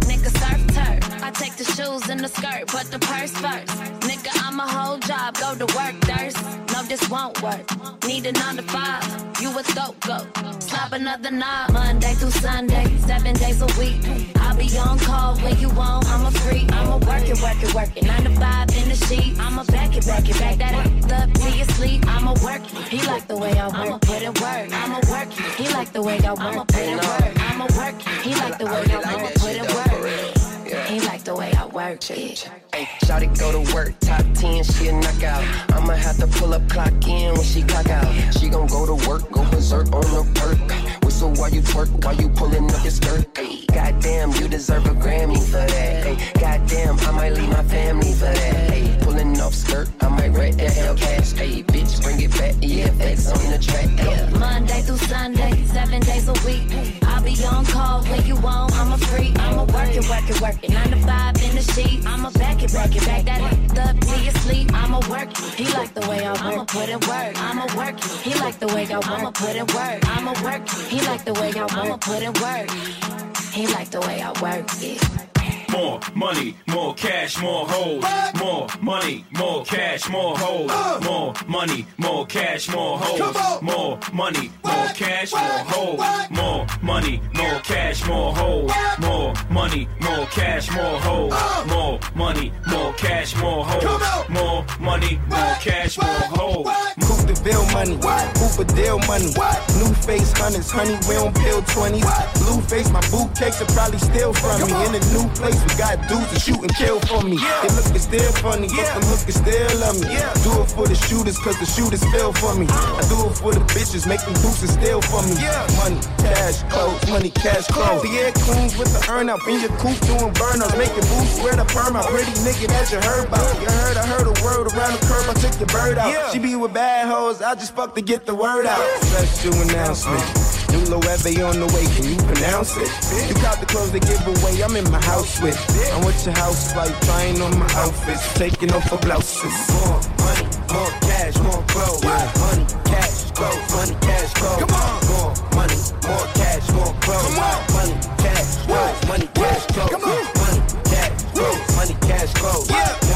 I take the shoes and the skirt, but the purse first. Nigga, I'm a whole job, go to work, thirst. No, this won't work. Need a nine to five, you a throat go. Slap another knob, Monday through Sunday, seven days a week. I'll be on call when you want, I'm a freak. I'ma work it, work it, work it. Nine to five in the sheet. I'ma back it, back it, back that ass up till you sleep. I'ma work it, he like the way I work. I'ma put in work. I'ma work it, he like the way I work. I'ma put in work. I'ma work it, he like the way I work. I'ma put in work. He like the way I work it. Hey, Shawty go to work, top 10, she a knockout. I'ma have to pull up, clock in when she clock out. She gon' go to work, go berserk on the perk. Whistle while you twerk, while you pulling up your skirt. Goddamn, you deserve a Grammy for that. Goddamn, I might leave my family for that. Pulling off skirt, I might wreck the Hellcat. Hey, bitch, bring it back, EFX on the track. Monday through Sunday, seven days a week. I'll be on call when you want. I'm a freak. I'ma work it, work it, work it. Nine to five in the sheet. I'ma back it, back it, back that up till you sleep. I'ma work it. He like the way I work. I'ma put in work. I'ma work it. He like the way I work. I'ma put in work. I'ma work it. He like the way I work. Put in work. He like the way I work it. More money, more cash, more hoes. More money, more cash, more hoes. More money, more cash, more hoes. More money, more cash, more hoes. More money, more cash, more hoes. More money, more cash, more hoes. More money, more cash, more hoes. More money, more cash, more hoes. Coupe de Ville money, Hooper deal money. New face hunters, honey, we don't bill 20s. Blue face, my boot cakes are probably still from me. In a new place, we got dudes to shoot and kill for me. They look is still funny, but them hookers still love me. Yeah. Do it for the shooters, cause the shooters feel for me. I do it for the bitches, make them boosters still for me. Yeah. Money, cash, clothes, money, cash, clothes. The queens with the earn up in your coupe doing burnouts. Make your boots swear the perm out. Pretty nigga that you heard about. You heard, I heard a word around the curb, I took your bird out. She be with bad hoes, I just fuck to get the word out. Special announcement. New Loewe on the way, can you pronounce it? You got the clothes they give away, I'm in my house with. I'm with your house like trying on my outfits, taking off her blouses. More money, more cash, more clothes. Money, cash, clothes, money, cash, clothes. Come on. More money, more cash, more clothes. Come on. Money, cash, clothes, money, cash, clothes. Come on. Money, cash, clothes, money, cash, clothes. Yeah.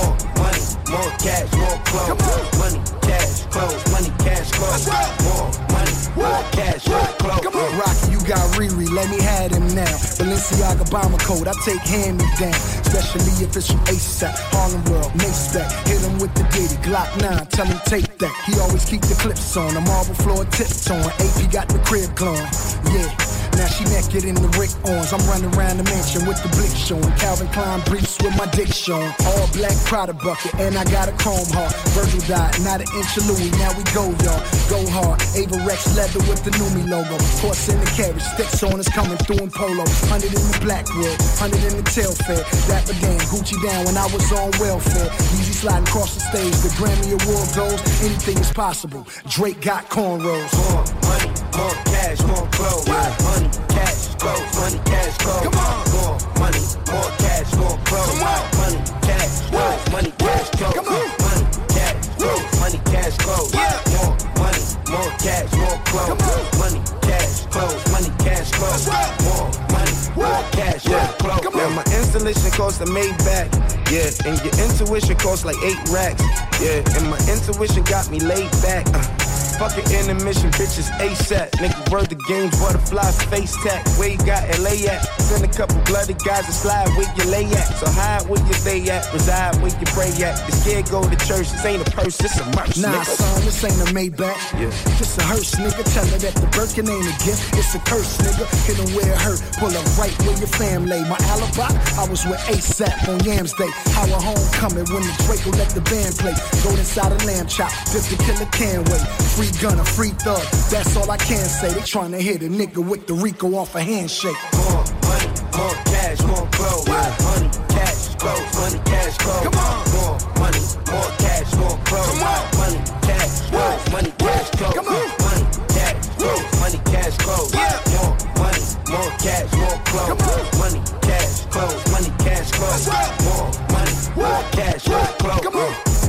More cash, more clothes. Money, cash, clothes, money, cash, clothes. More money, more cash, more clothes. Rocky, you got Riri, let me have him now. Balenciaga bomber coat, I take hand me down. Especially if it's from ASAP, Harlem World, that. Hit him with the Diddy, Glock 9, tell him take that. He always keep the clips on, the marble floor tips on. AP got the crib glowing, yeah. Now she naked in the Rick Owens. I'm running around the mansion with the blick showing. Calvin Klein briefs with my dick showing. All black Prada bucket, and I got a chrome heart. Virgil died, not an inch of Louis. Now we go, y'all. Go hard. Avirex leather with the Numi logo. Horse in the carriage, sticks on is coming through in polo. Hundred in the Blackwood, hundred in the tail fair. Dapper Dan, Gucci down when I was on welfare. Easy sliding across the stage. The Grammy Award goes, anything is possible. Drake got cornrows. More money, more cash, more clothes. Money, cash, clothes, money, cash, clothes. Come on. More money, more cash, more clothes. Come on. Money, cash, clothes, money, cash, clothes. Come on. Money, cash, clothes, money, cash, clothes. Yeah. More money, more cash, more clothes. Come on. Money, cash, clothes, money, cash, clothes. More money, more cash, more clothes. Come on. Yeah, my installation costs a Maybach. Yeah, and your intuition costs like eight racks. Yeah, and my intuition got me laid back. Uh. Fucking intermission, bitches ASAP. Nigga, word the games, butterfly face tap. Where you got LA at? Send a couple bloody guys to slide where you lay at. So hide where you stay at, reside where you pray at. The scared go to church, this ain't a purse, this a merch. Nah, nigga. son, this ain't a Maybach. Yeah. This a hearse, nigga. Tell her that the Birkin ain't a gift. It's a curse, nigga. Hit where it hurt. Pull up right where your fam lay. My alibi, I was with ASAP on Yams Day. How a homecoming when the Draco let the band play. Go inside a lamb chop, just the killer can wait. Free gunner, free thug. That's all I can say. They tryna hit a nigga with the Rico off a handshake. More money, more cash, more clothes. Money, cash, clothes, money, cash, clothes. Come on. More money, more cash, more clothes. Come on. Money, cash, clothes, money, cash, clothes. Come on. Money, cash, clothes, money, cash, clothes. Yeah. More money, more cash, more clothes. Come on. Money, cash, clothes, money, cash, clothes. More money, more cash, more clothes. Come on.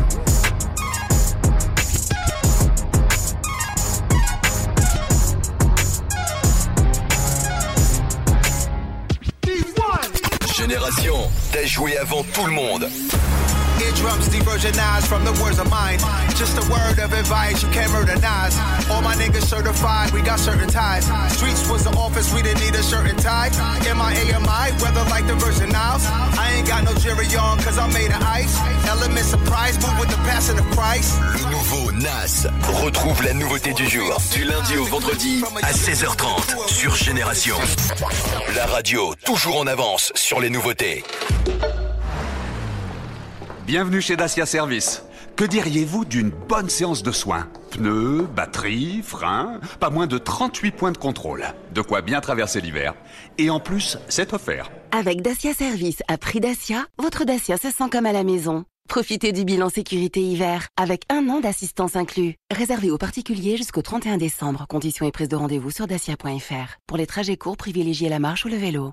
Génération, t'as joué avant tout le monde. Eardrums devirginized from the words of mine. Just a word of advice, you can't murder Nas. All my niggas certified, we got certain ties. Streets was the office, we didn't need a shirt and tie. MIA, AMI, weather like the Virgin Isles? I ain't got no jury on, cause I'm made of ice. Element surprise, move with the passing of Christ. Le nouveau Nas retrouve la nouveauté du jour du lundi au vendredi à 16h30 sur Génération. La radio toujours en avance sur les nouveautés. Bienvenue chez Dacia Service. Que diriez-vous d'une bonne séance de soins? Pneus, batterie, freins, pas moins de 38 points de contrôle. De quoi bien traverser l'hiver. Et en plus, c'est offert. Avec Dacia Service à prix Dacia, votre Dacia se sent comme à la maison. Profitez du bilan sécurité hiver avec un an d'assistance inclus. Réservé aux particuliers jusqu'au 31 décembre. Conditions et prise de rendez-vous sur dacia.fr. Pour les trajets courts, privilégiez la marche ou le vélo.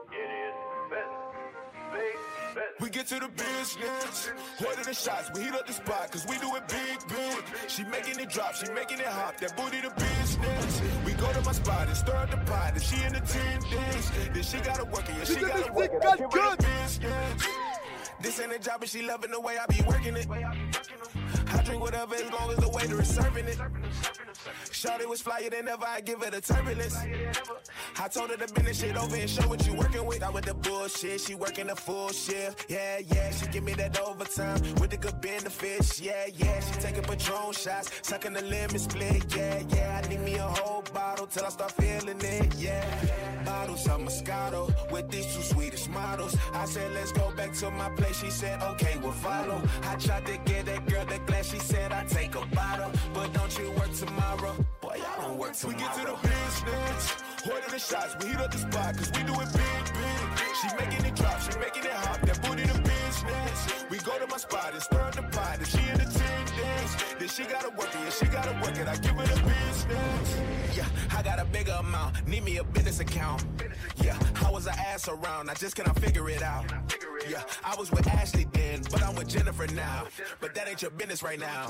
We get to the business. Order the shots, we heat up the spot, cause we do it big, big. She making it drop, she making it hop, that booty the business. We go to my spot and stir up the pot, and she in the attendance. Then she gotta work it, yeah, she gotta work it. I give her the business. This ain't a job, but she loving the way I be working it. I drink whatever as long as the waiter is serving it. Shawty was flyer than ever, I give her the turbulence. I told her to bend this shit over and show what you working with. Out with the bullshit, she working the full shift. Yeah, yeah, she give me that overtime with the good benefits. Yeah, yeah, she taking Patron shots, sucking the lemon split. Yeah, yeah, I need me a whole bottle till I start feeling it. Yeah, bottles of Moscato with these two Swedish models. I said, let's go back to my place. She said, okay, we'll follow. I tried to get that girl the glass. She said, I take a bottle, but don't you work tomorrow? Boy, I don't work tomorrow. We get to the business. Order the shots, we heat up the spot, cause we do it big, big. She making it drop, she making it hop, that booty the business. We go to my spot and stir the pot, and she in the attendance. Then she gotta work it, yeah, she gotta work it, I give her the business. Yeah, I got a bigger amount, need me a business account. Yeah, I was an ass around, I just cannot figure it out. Yeah, I was with Ashley then, but I'm with Jennifer now. But that ain't your business right now.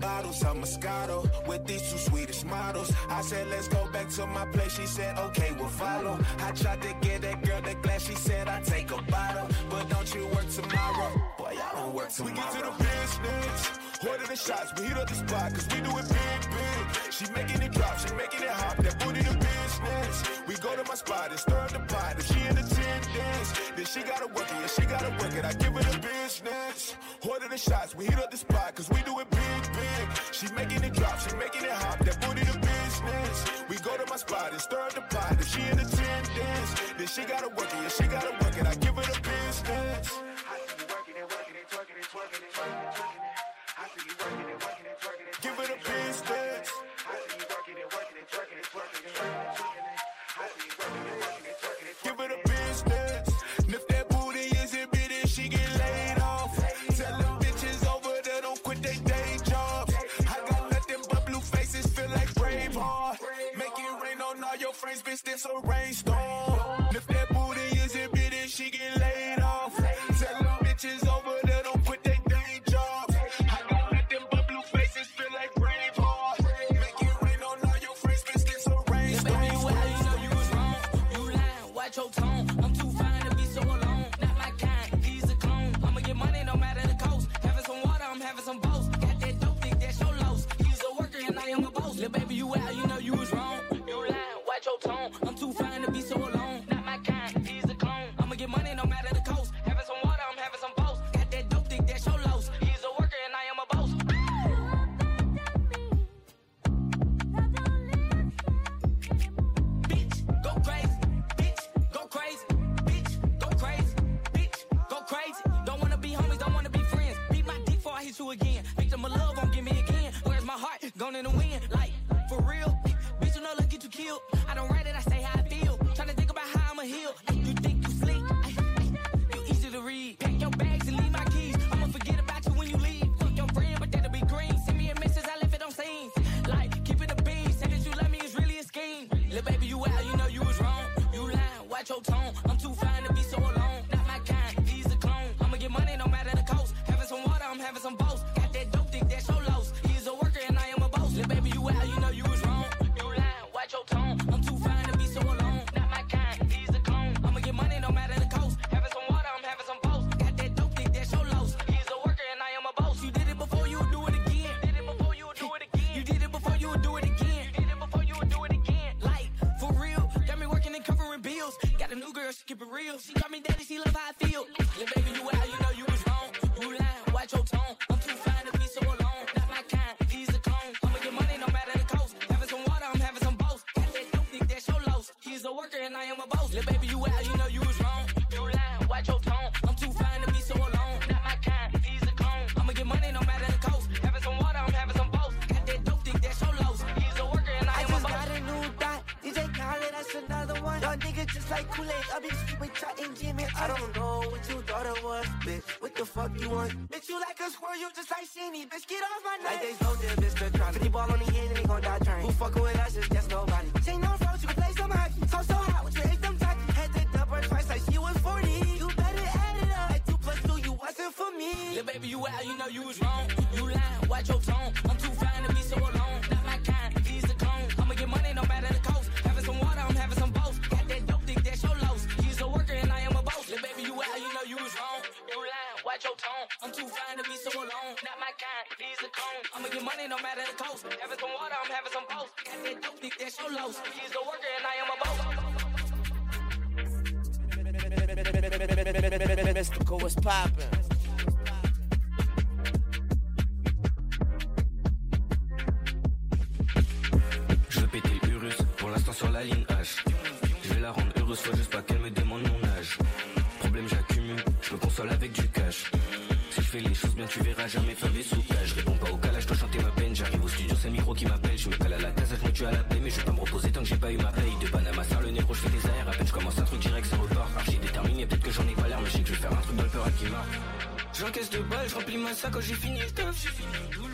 Bottles of Moscato with these two Swedish models. I said, let's go back to my place. She said, okay, we'll follow. I tried to get that girl the glass. She said, I take a bottle, but don't you work tomorrow? Boy, I don't work tomorrow. We get to the business. Order the shots, we heat up the spot, cause we do it big, big. She making it drop, she making it hop, that booty the business. We go to my spot and stir up the pot, and she in attendance. Then she gotta work it, yeah, she gotta work it, I give her the business. Order the shots, we heat up the spot, cause we do it big, big. She making it drop, she making it hop, that booty the business. We go to my spot and stir up the pot, and she in attendance. Then she gotta work it, yeah, she gotta work it, I give her the business. Give her the business. friends, bitch, this a rainstorm. That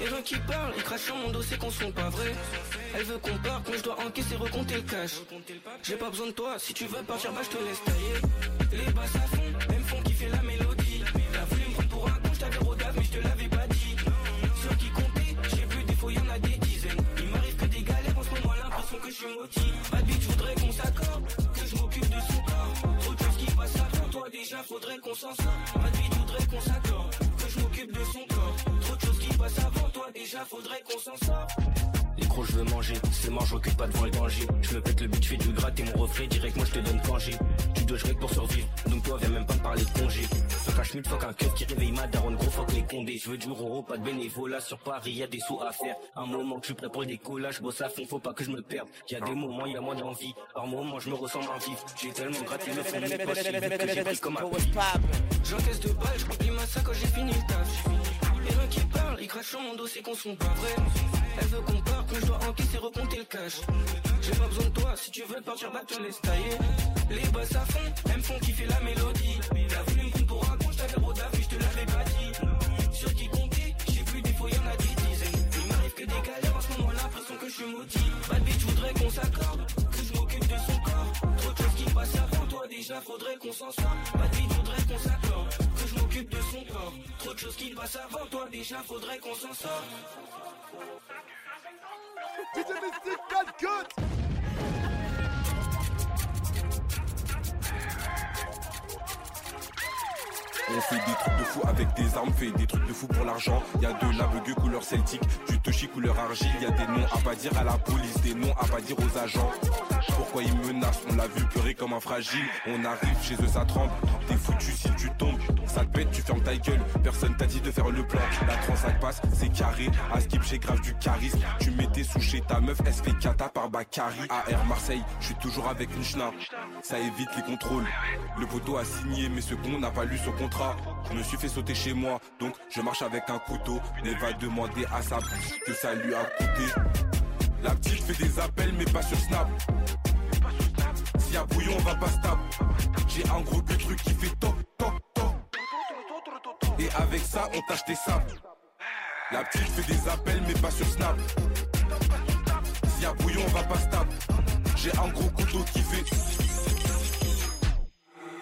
Les gens qui parlent, ils crachent sur mon dos, c'est qu'on sont pas vrai. Elle veut qu'on parte, mais je dois encaisser, recompter le cash. J'ai pas besoin de toi, si tu veux partir, bah je te laisse tailler. Donc toi, viens même pas me parler de congé. Se cache mille fois qu'un cœur qui réveille ma daronne, gros fuck les condés. Je veux du roro, pas de bénévolat sur Paris, y a des sous à faire. Un moment que je suis prêt pour le décollage, bosse à fond, faut pas que je me perde. Y a des ah. moments, y a moins d'envie. Par moments, je me ressens en vif. J'ai tellement gratté le fond de mes poches, j'ai comme un J'encaisse deux balles, je ma sac quand j'ai fini le taf. Y'en a qui parle, ils crachent sur mon dos, c'est qu'on sont pas vrais. Elle veut qu'on parte, mais je dois encaisser, recompter le cash. J'ai pas besoin de toi, si tu veux partir, bah te laisse tailler. Les basses à fond, elles me font kiffer la mélodie. T'as voulu me prendre pour un con, j't'avais rodafé, je te l'avais pas dit. Sur qui compter, j'ai plus des fois, y'en a qui dizaines. Il m'arrive que des galères, en ce moment, l'impression que je suis maudit. Bad bitch, voudrais qu'on s'accorde, que je m'occupe de son corps. Trop de choses qui passent avant toi, déjà faudrait qu'on s'en sorte. Bad bitch, de choses qui passent avant toi, déjà faudrait qu'on s'en sorte. On fait des trucs de fou avec des armes, fait des trucs de fou pour l'argent. Y a de la bugue couleur celtique, du touchy couleur argile. Y a des noms à pas dire à la police, des noms à pas dire aux agents. Pourquoi ils menacent On l'a vu pleurer comme un fragile. On arrive chez eux, ça tremble. T'es foutu si tu tombes. Ça te pète, tu fermes ta gueule. Personne t'a dit de faire le plan. La transe, ça passe, c'est carré. À skip, j'ai grave du charisme. Tu mettais sous chez ta meuf, fait cata par Bakary. AR Marseille, je suis toujours avec une schna. Ça évite les contrôles. Le poteau a signé, mais ce con n'a pas lu son contrat. Je me suis fait sauter chez moi, donc je marche avec un couteau. Mais va demander à sa bouche que ça lui a coûté. La petite fait des appels, mais pas sur Snap. S'il y a bouillon, on va pas stable. J'ai un gros truc qui fait top, top, top. Et avec ça, on t'a acheté ça. La petite fait des appels, mais pas sur Snap. S'il y a bouillon, on va pas stable. J'ai un gros couteau qui fait.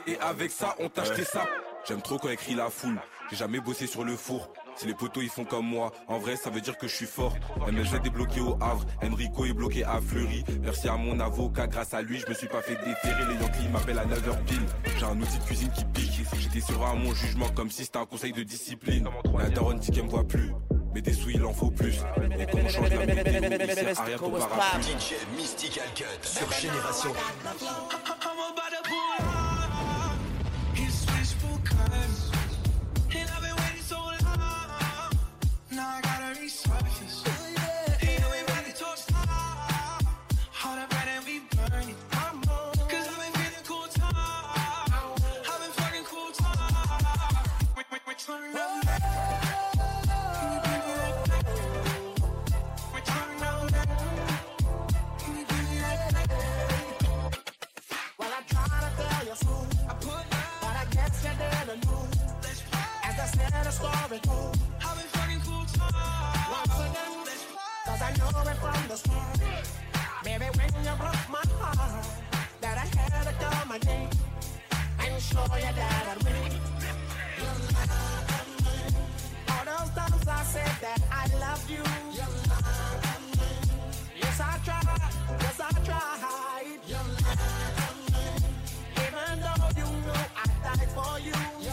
Et avec ça, on t'a acheté ça. J'aime trop quand écrit la foule. J'ai jamais bossé sur le four. Si les poteaux ils font comme moi, en vrai ça veut dire que je suis fort. MLZ est bloqué au Havre, Enrico est bloqué à Fleury. Merci à mon avocat, grâce à lui je me suis pas fait déférer. Les Yankees m'appellent à 9h pile. J'ai un outil de cuisine qui pique. J'étais sur à mon jugement comme si c'était un conseil de discipline. La daronne dit qu'elle me voit plus. Mais des sous il en faut plus. Et quand on change la météo, rien ton parapluie. DJ Mystical Cut sur Génération. Show you I'm that I'd win. All those times I said that I love you. Yes, I tried. Yes, I tried. Even though you know I for you.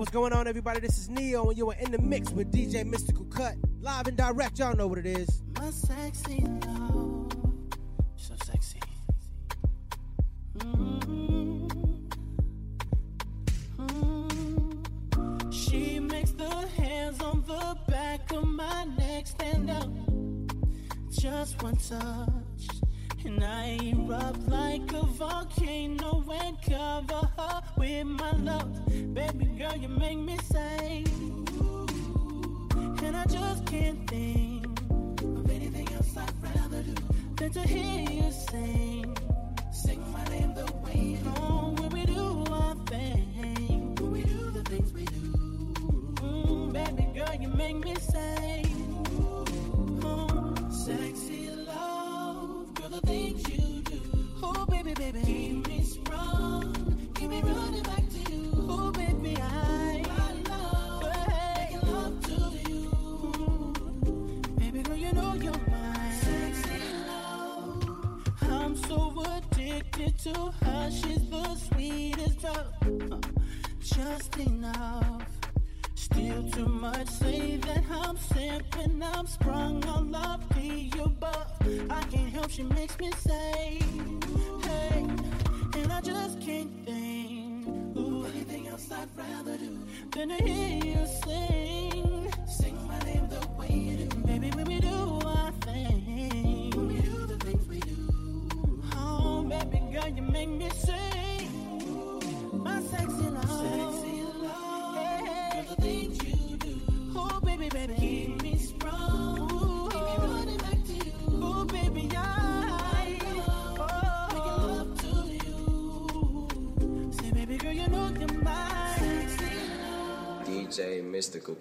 what's going on, everybody? This is Neo, and you are in the mix with DJ Mystical Cut. Live and direct, y'all know what it is.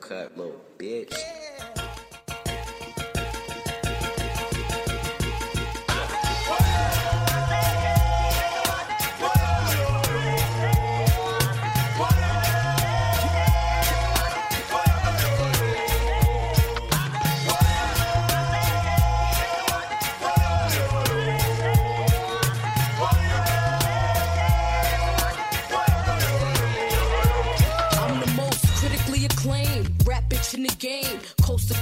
Mystical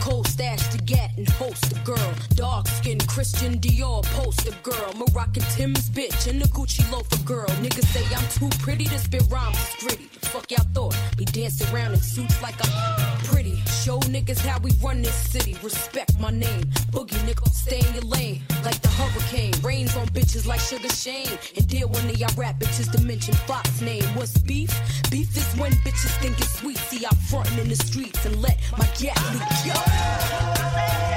Coast, stash to get and host a girl. Dark skin, Christian Dior, poster girl. Moroccan Tim's bitch and the Gucci loafer girl. Niggas say I'm too pretty to spit rhymes, it's gritty. Fuck y'all thought? Be dancing around in suits like I'm pretty. Show niggas how we run this city. Respect my name. Boogie nigga, stay in your lane. Like the hurricane. Rains on bitches like Sugar Shane. And deal of y'all rap bitches to mention Fox name. What's beef? Beef is when bitches think it's sweet. See, I'm frontin' in the streets and let my gas leak. Yo.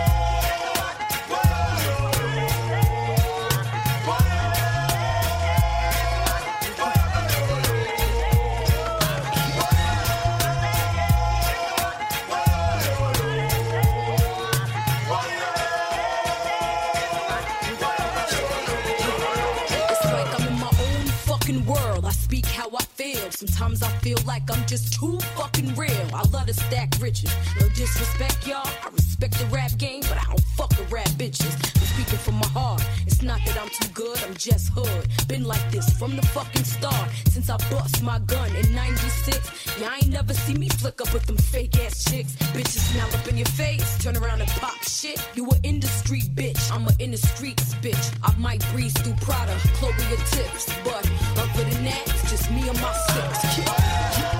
Sometimes I feel like I'm just too fucking real. I love to stack riches. No disrespect, y'all. I respect the rap game, but I don't fuck with rap bitches. I'm speaking from my heart. It's not that I'm too good, I'm just hood. Been like this from the fucking start. Since I bust my gun in 96. Y'all ain't never see me flick up with them fake ass chicks. Bitches smile up in your face. Turn around and pop shit. You a industry bitch. I'm a in the streets bitch. I might breeze through Prada, Chloe or tips. But other than that, it's just me and my six. I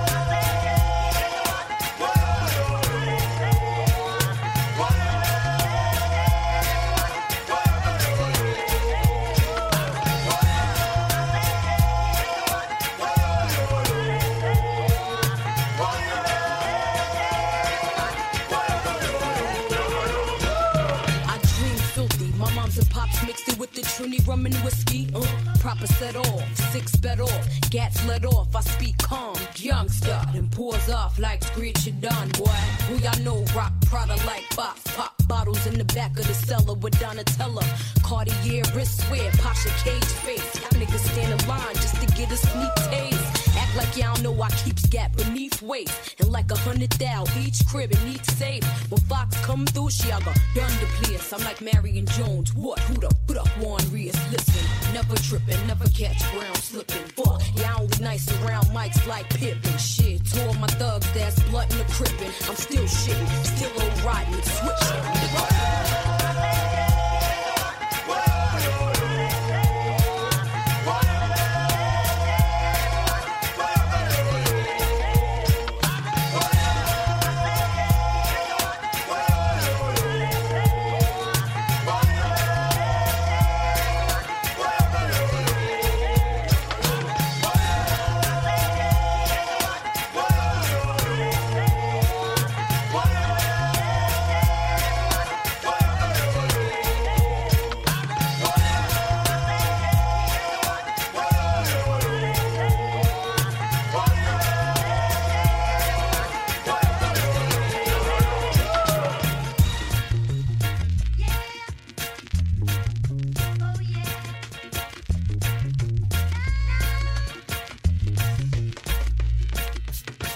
rum and whiskey. Uh, proper set off, six bet off, gats let off. I speak calm, youngster, then pours off like screech you done, boy. Who y'all know rock Prada like box, pop bottles in the back of the cellar with Donatella. Cartier wristwear, Pasha cage face. Niggas stand in line just to get a sneak taste. Like y'all know I keep scat beneath waist. And like a hundred thou each crib in each safe. When Fox come through, she I got done the place. I'm like Marion Jones. What? Who the? Who the? Juan Rios. Listen, never tripping, never catch brown slipping. Fuck, y'all only nice around mics like Pippen. Shit, two of my thugs that's blood in the crippin'. I'm still shitting, still old riding, switching.